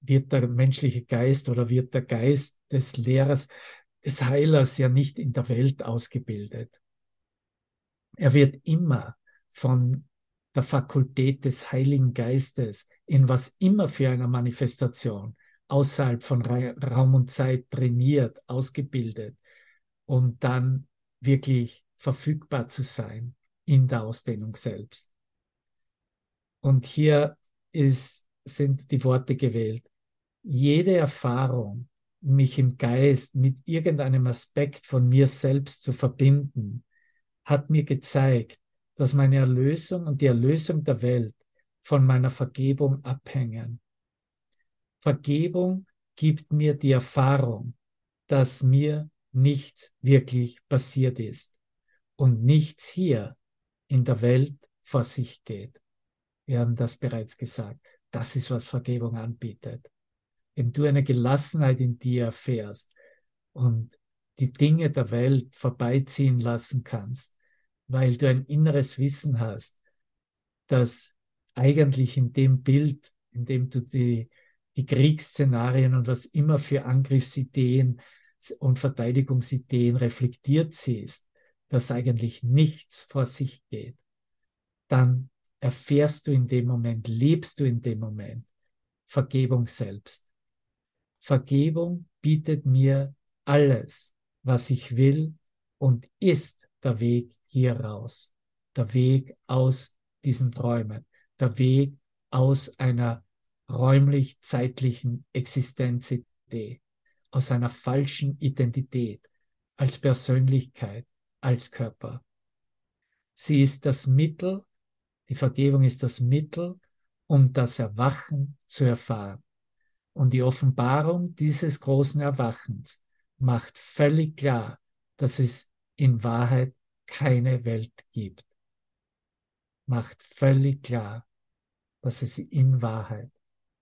A: wird der menschliche Geist oder wird der Geist des Lehrers des Heilers ja nicht in der Welt ausgebildet. Er wird immer von der Fakultät des Heiligen Geistes in was immer für einer Manifestation außerhalb von Raum und Zeit trainiert, ausgebildet und dann wirklich verfügbar zu sein in der Ausdehnung selbst. Und hier ist, sind die Worte gewählt. Jede Erfahrung, mich im Geist mit irgendeinem Aspekt von mir selbst zu verbinden, hat mir gezeigt, dass meine Erlösung und die Erlösung der Welt von meiner Vergebung abhängen. Vergebung gibt mir die Erfahrung, dass mir nichts wirklich passiert ist und nichts hier in der Welt vor sich geht. Wir haben das bereits gesagt. Das ist, was Vergebung anbietet. Wenn du eine Gelassenheit in dir erfährst und die Dinge der Welt vorbeiziehen lassen kannst, weil du ein inneres Wissen hast, dass eigentlich in dem Bild, in dem du die, die Kriegsszenarien und was immer für Angriffsideen und Verteidigungsideen reflektiert siehst, dass eigentlich nichts vor sich geht, dann erfährst du in dem Moment, lebst du in dem Moment Vergebung selbst. Vergebung bietet mir alles, was ich will und ist der Weg hier raus. Der Weg aus diesen Träumen. Der Weg aus einer räumlich-zeitlichen Existenzidee, aus einer falschen Identität als Persönlichkeit, als Körper. Sie ist das Mittel, die Vergebung ist das Mittel, um das Erwachen zu erfahren. Und die Offenbarung dieses großen Erwachens macht völlig klar, dass es in Wahrheit keine Welt gibt. Macht völlig klar, dass es in Wahrheit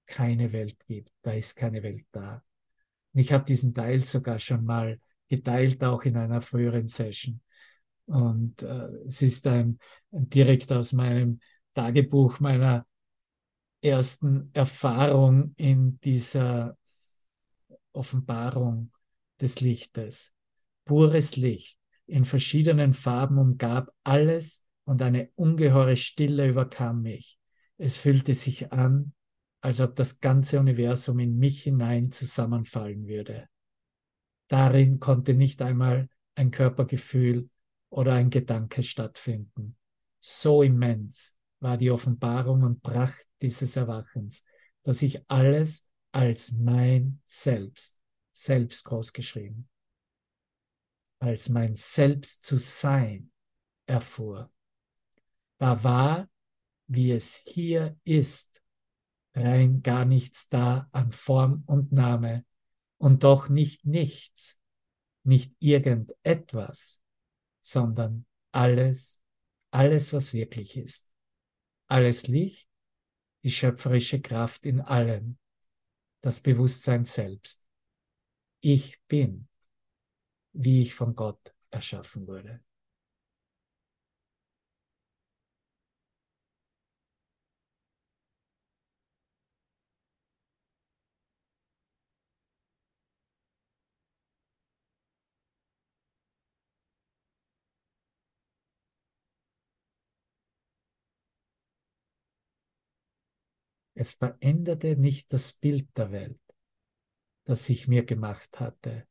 A: keine Welt gibt. Da ist keine Welt da. Und ich habe diesen Teil sogar schon mal geteilt, auch in einer früheren Session. Und äh, es ist ein, direkt aus meinem Tagebuch meiner ersten Erfahrung in dieser Offenbarung des Lichtes. Pures Licht in verschiedenen Farben umgab alles und eine ungeheure Stille überkam mich. Es fühlte sich an, als ob das ganze Universum in mich hinein zusammenfallen würde. Darin konnte nicht einmal ein Körpergefühl oder ein Gedanke stattfinden. So immens war die Offenbarung und Pracht dieses Erwachens, dass ich alles als mein Selbst, selbst großgeschrieben, als mein Selbst zu sein erfuhr. Da war, wie es hier ist, rein gar nichts da an Form und Name und doch nicht nichts, nicht irgendetwas, sondern alles, alles, was wirklich ist. Alles Licht, die schöpferische Kraft in allem, das Bewusstsein selbst. Ich bin, wie ich von Gott erschaffen wurde. Es veränderte nicht das Bild der Welt, das ich mir gemacht hatte,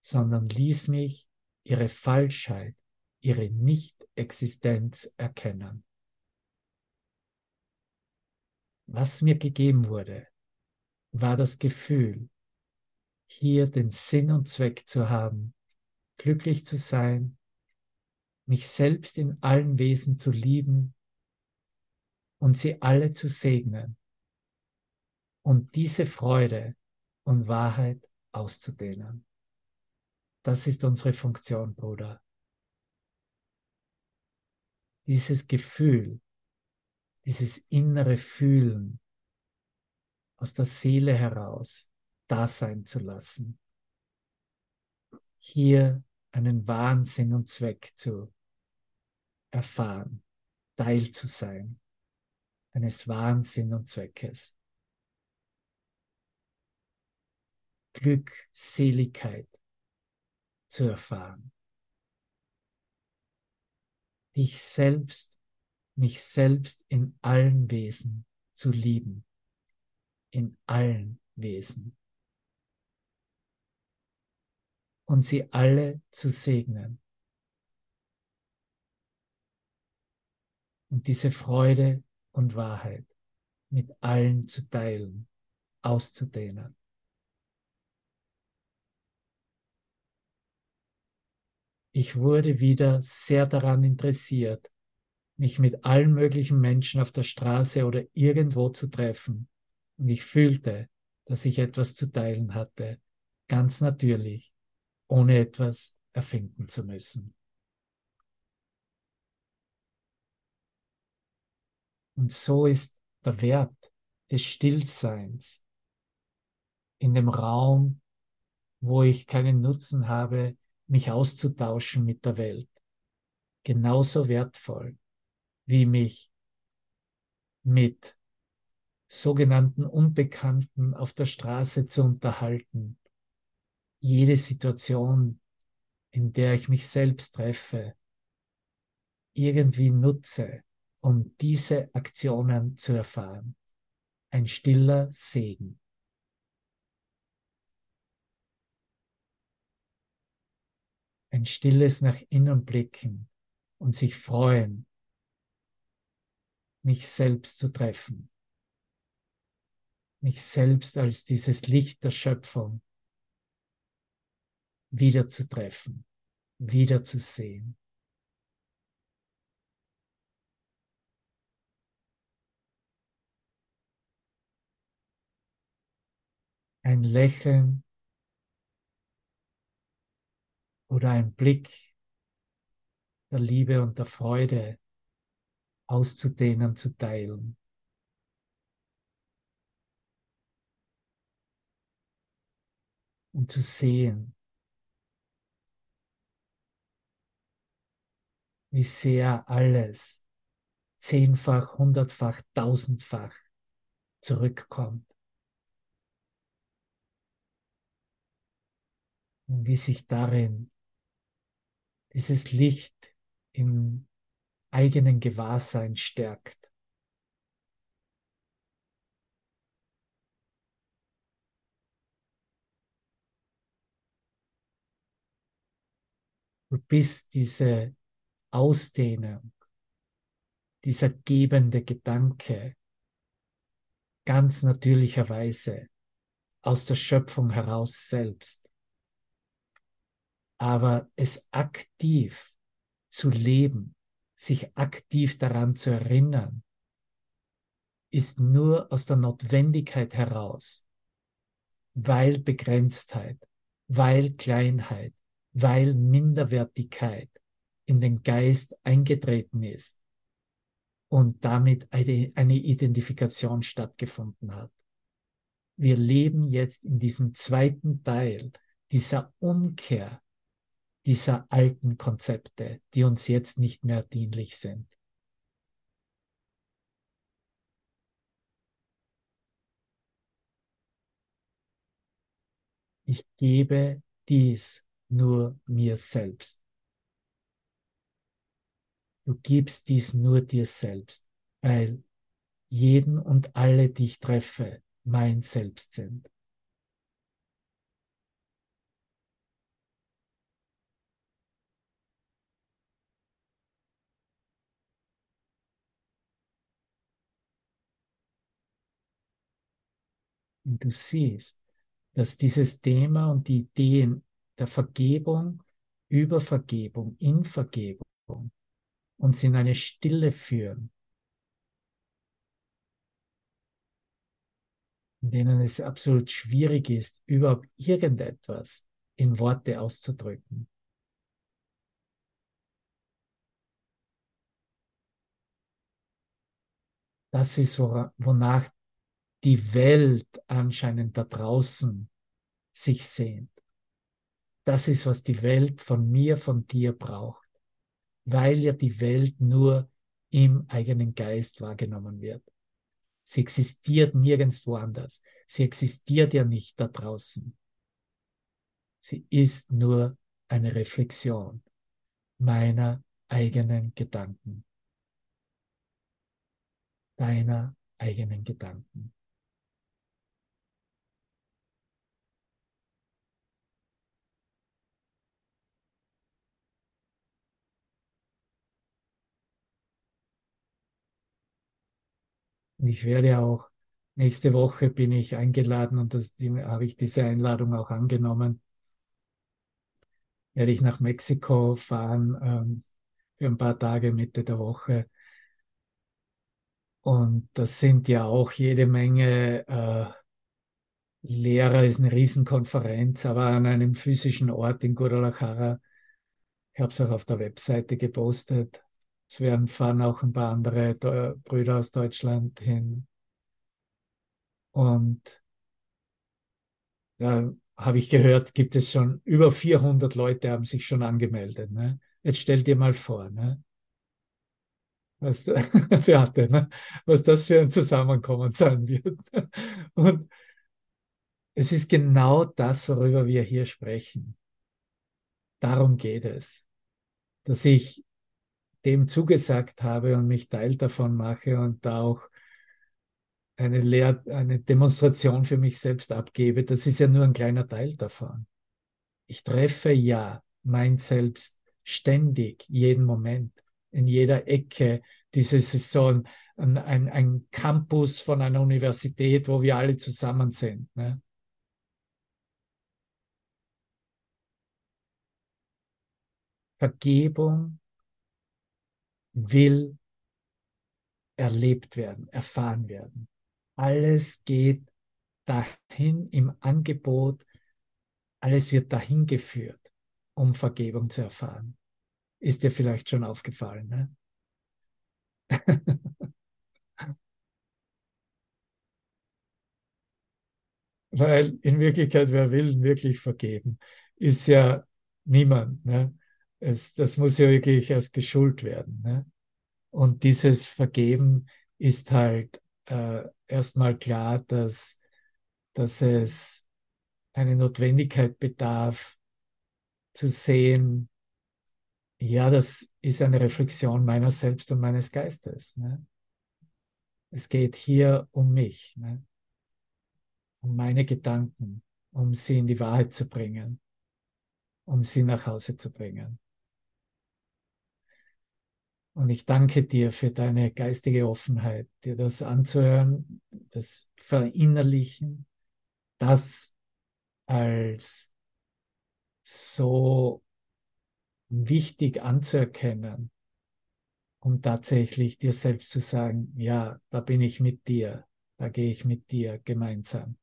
A: sondern ließ mich ihre Falschheit, ihre Nicht-Existenz erkennen. Was mir gegeben wurde, war das Gefühl, hier den Sinn und Zweck zu haben, glücklich zu sein, mich selbst in allen Wesen zu lieben und sie alle zu segnen und diese Freude und Wahrheit auszudehnen. Das ist unsere Funktion, Bruder. Dieses Gefühl, dieses innere Fühlen aus der Seele heraus da sein zu lassen. Hier einen Wahnsinn und Zweck zu erfahren, Teil zu sein eines Wahnsinn und Zweckes. Glückseligkeit zu erfahren. Dich selbst, mich selbst in allen Wesen zu lieben. In allen Wesen. Und sie alle zu segnen. und diese Freude und Wahrheit mit allen zu teilen, auszudehnen. Ich wurde wieder sehr daran interessiert, mich mit allen möglichen Menschen auf der Straße oder irgendwo zu treffen. Und ich fühlte, dass ich etwas zu teilen hatte, ganz natürlich, ohne etwas erfinden zu müssen. Und so ist der Wert des Stillseins in dem Raum, wo ich keinen Nutzen habe, mich auszutauschen mit der Welt, genauso wertvoll wie mich mit sogenannten Unbekannten auf der Straße zu unterhalten. Jede Situation, in der ich mich selbst treffe, irgendwie nutze, um diese Aktionen zu erfahren. Ein stiller Segen. Ein stilles nach innen blicken und sich freuen, mich selbst zu treffen. Mich selbst als dieses Licht der Schöpfung wiederzutreffen, wiederzusehen. Ein Lächeln oder ein Blick der Liebe und der Freude auszudehnen, zu teilen. Und zu sehen, wie sehr alles zehnfach, hundertfach, tausendfach zurückkommt. Und wie sich darin dieses Licht im eigenen Gewahrsein stärkt. Du bist diese Ausdehnung, dieser gebende Gedanke ganz natürlicherweise aus der Schöpfung heraus selbst aber es aktiv zu leben, sich aktiv daran zu erinnern, ist nur aus der Notwendigkeit heraus, weil Begrenztheit, weil Kleinheit, weil Minderwertigkeit in den Geist eingetreten ist und damit eine, Identifikation stattgefunden hat. Wir leben jetzt in diesem zweiten Teil dieser Umkehr dieser alten Konzepte, die uns jetzt nicht mehr dienlich sind. Ich gebe dies nur mir selbst. Du gibst dies nur dir selbst, weil jeden und alle, die ich treffe, mein Selbst sind. Und du siehst, dass dieses Thema und die Ideen der Vergebung, über Vergebung, in Vergebung uns in eine Stille führen, in denen es absolut schwierig ist, überhaupt irgendetwas in Worte auszudrücken. Das ist, wonach die Welt anscheinend da draußen sich sehnt. Das ist, was die Welt von mir, von dir braucht, weil ja die Welt nur im eigenen Geist wahrgenommen wird. Sie existiert nirgendwo anders. Sie existiert ja nicht da draußen. Sie ist nur eine Reflexion meiner eigenen Gedanken, deiner eigenen Gedanken. Ich werde auch, nächste Woche bin ich eingeladen und das die, habe ich diese Einladung auch angenommen. Werde ich nach Mexiko fahren ähm, für ein paar Tage Mitte der Woche. Und das sind ja auch jede Menge äh, Lehrer, ist eine Riesenkonferenz, aber an einem physischen Ort in Guadalajara. Ich habe es auch auf der Webseite gepostet. Es werden fahren auch ein paar andere Brüder aus Deutschland hin. Und da habe ich gehört, gibt es schon über 400 Leute haben sich schon angemeldet. Ne? Jetzt stell dir mal vor, ne? was, Beate, ne? was das für ein Zusammenkommen sein wird. Und es ist genau das, worüber wir hier sprechen. Darum geht es, dass ich dem zugesagt habe und mich Teil davon mache und da auch eine, Lehr eine Demonstration für mich selbst abgebe. Das ist ja nur ein kleiner Teil davon. Ich treffe ja mein Selbst ständig, jeden Moment, in jeder Ecke diese Saison, ein, ein, ein Campus von einer Universität, wo wir alle zusammen sind. Ne? Vergebung will erlebt werden, erfahren werden. Alles geht dahin im Angebot, alles wird dahin geführt, um Vergebung zu erfahren. Ist dir vielleicht schon aufgefallen, ne? Weil in Wirklichkeit, wer will wirklich vergeben, ist ja niemand. Ne? Es, das muss ja wirklich erst geschult werden. Ne? Und dieses Vergeben ist halt äh, erstmal klar, dass, dass es eine Notwendigkeit bedarf, zu sehen, ja, das ist eine Reflexion meiner selbst und meines Geistes. Ne? Es geht hier um mich, ne? um meine Gedanken, um sie in die Wahrheit zu bringen, um sie nach Hause zu bringen. Und ich danke dir für deine geistige Offenheit, dir das anzuhören, das Verinnerlichen, das als so wichtig anzuerkennen, um tatsächlich dir selbst zu sagen, ja, da bin ich mit dir, da gehe ich mit dir gemeinsam.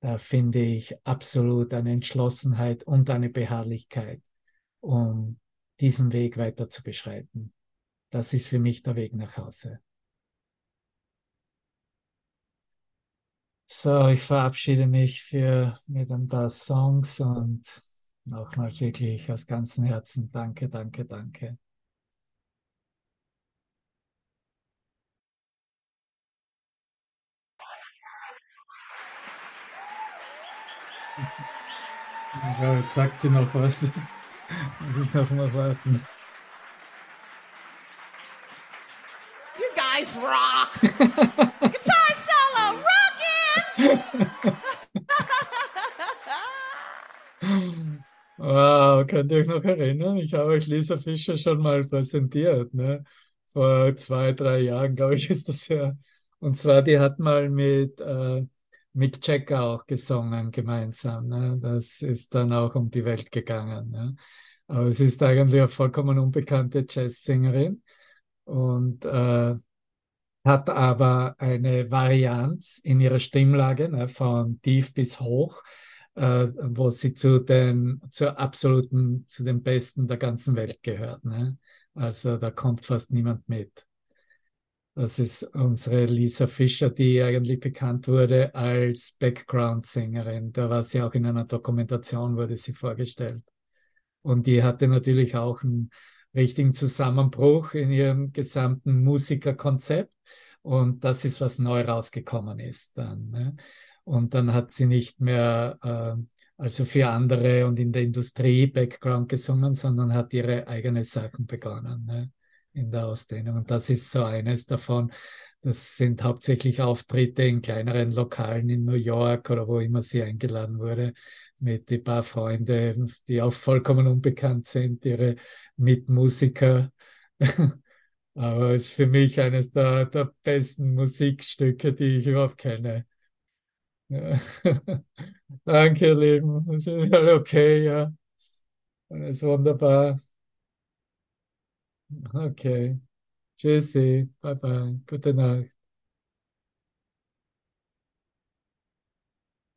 A: Da finde ich absolut eine Entschlossenheit und eine Beharrlichkeit, um diesen Weg weiter zu beschreiten. Das ist für mich der Weg nach Hause. So, ich verabschiede mich für, mit ein paar Songs und nochmal wirklich aus ganzem Herzen danke, danke, danke. Ja, jetzt sagt sie noch was. Muss ich noch mal warten.
B: Guys rock. Guitar solo, rockin'.
A: wow, könnt ihr euch noch erinnern? Ich habe euch Lisa Fischer schon mal präsentiert, ne? Vor zwei, drei Jahren, glaube ich, ist das ja. Und zwar, die hat mal mit äh, Mick Jagger auch gesungen gemeinsam. Ne? Das ist dann auch um die Welt gegangen. Ne? Aber es ist eigentlich eine vollkommen unbekannte Jazzsängerin. Und äh, hat aber eine Varianz in ihrer Stimmlage ne, von tief bis hoch, äh, wo sie zu den zur absoluten, zu den Besten der ganzen Welt gehört. Ne? Also da kommt fast niemand mit. Das ist unsere Lisa Fischer, die eigentlich bekannt wurde als Background-Sängerin. Da war sie auch in einer Dokumentation, wurde sie vorgestellt. Und die hatte natürlich auch einen richtigen Zusammenbruch in ihrem gesamten Musikerkonzept. Und das ist, was neu rausgekommen ist dann. Ne? Und dann hat sie nicht mehr äh, also für andere und in der Industrie Background gesungen, sondern hat ihre eigene Sachen begonnen ne? in der Ausdehnung. Und das ist so eines davon. Das sind hauptsächlich Auftritte in kleineren Lokalen in New York oder wo immer sie eingeladen wurde, mit ein paar Freunden, die auch vollkommen unbekannt sind, ihre Mitmusiker. Aber es ist für mich eines der, der besten Musikstücke, die ich überhaupt kenne. Ja. Danke, ihr Lieben. Es ist okay, ja. Alles wunderbar. Okay. Tschüssi. Bye bye. Gute Nacht.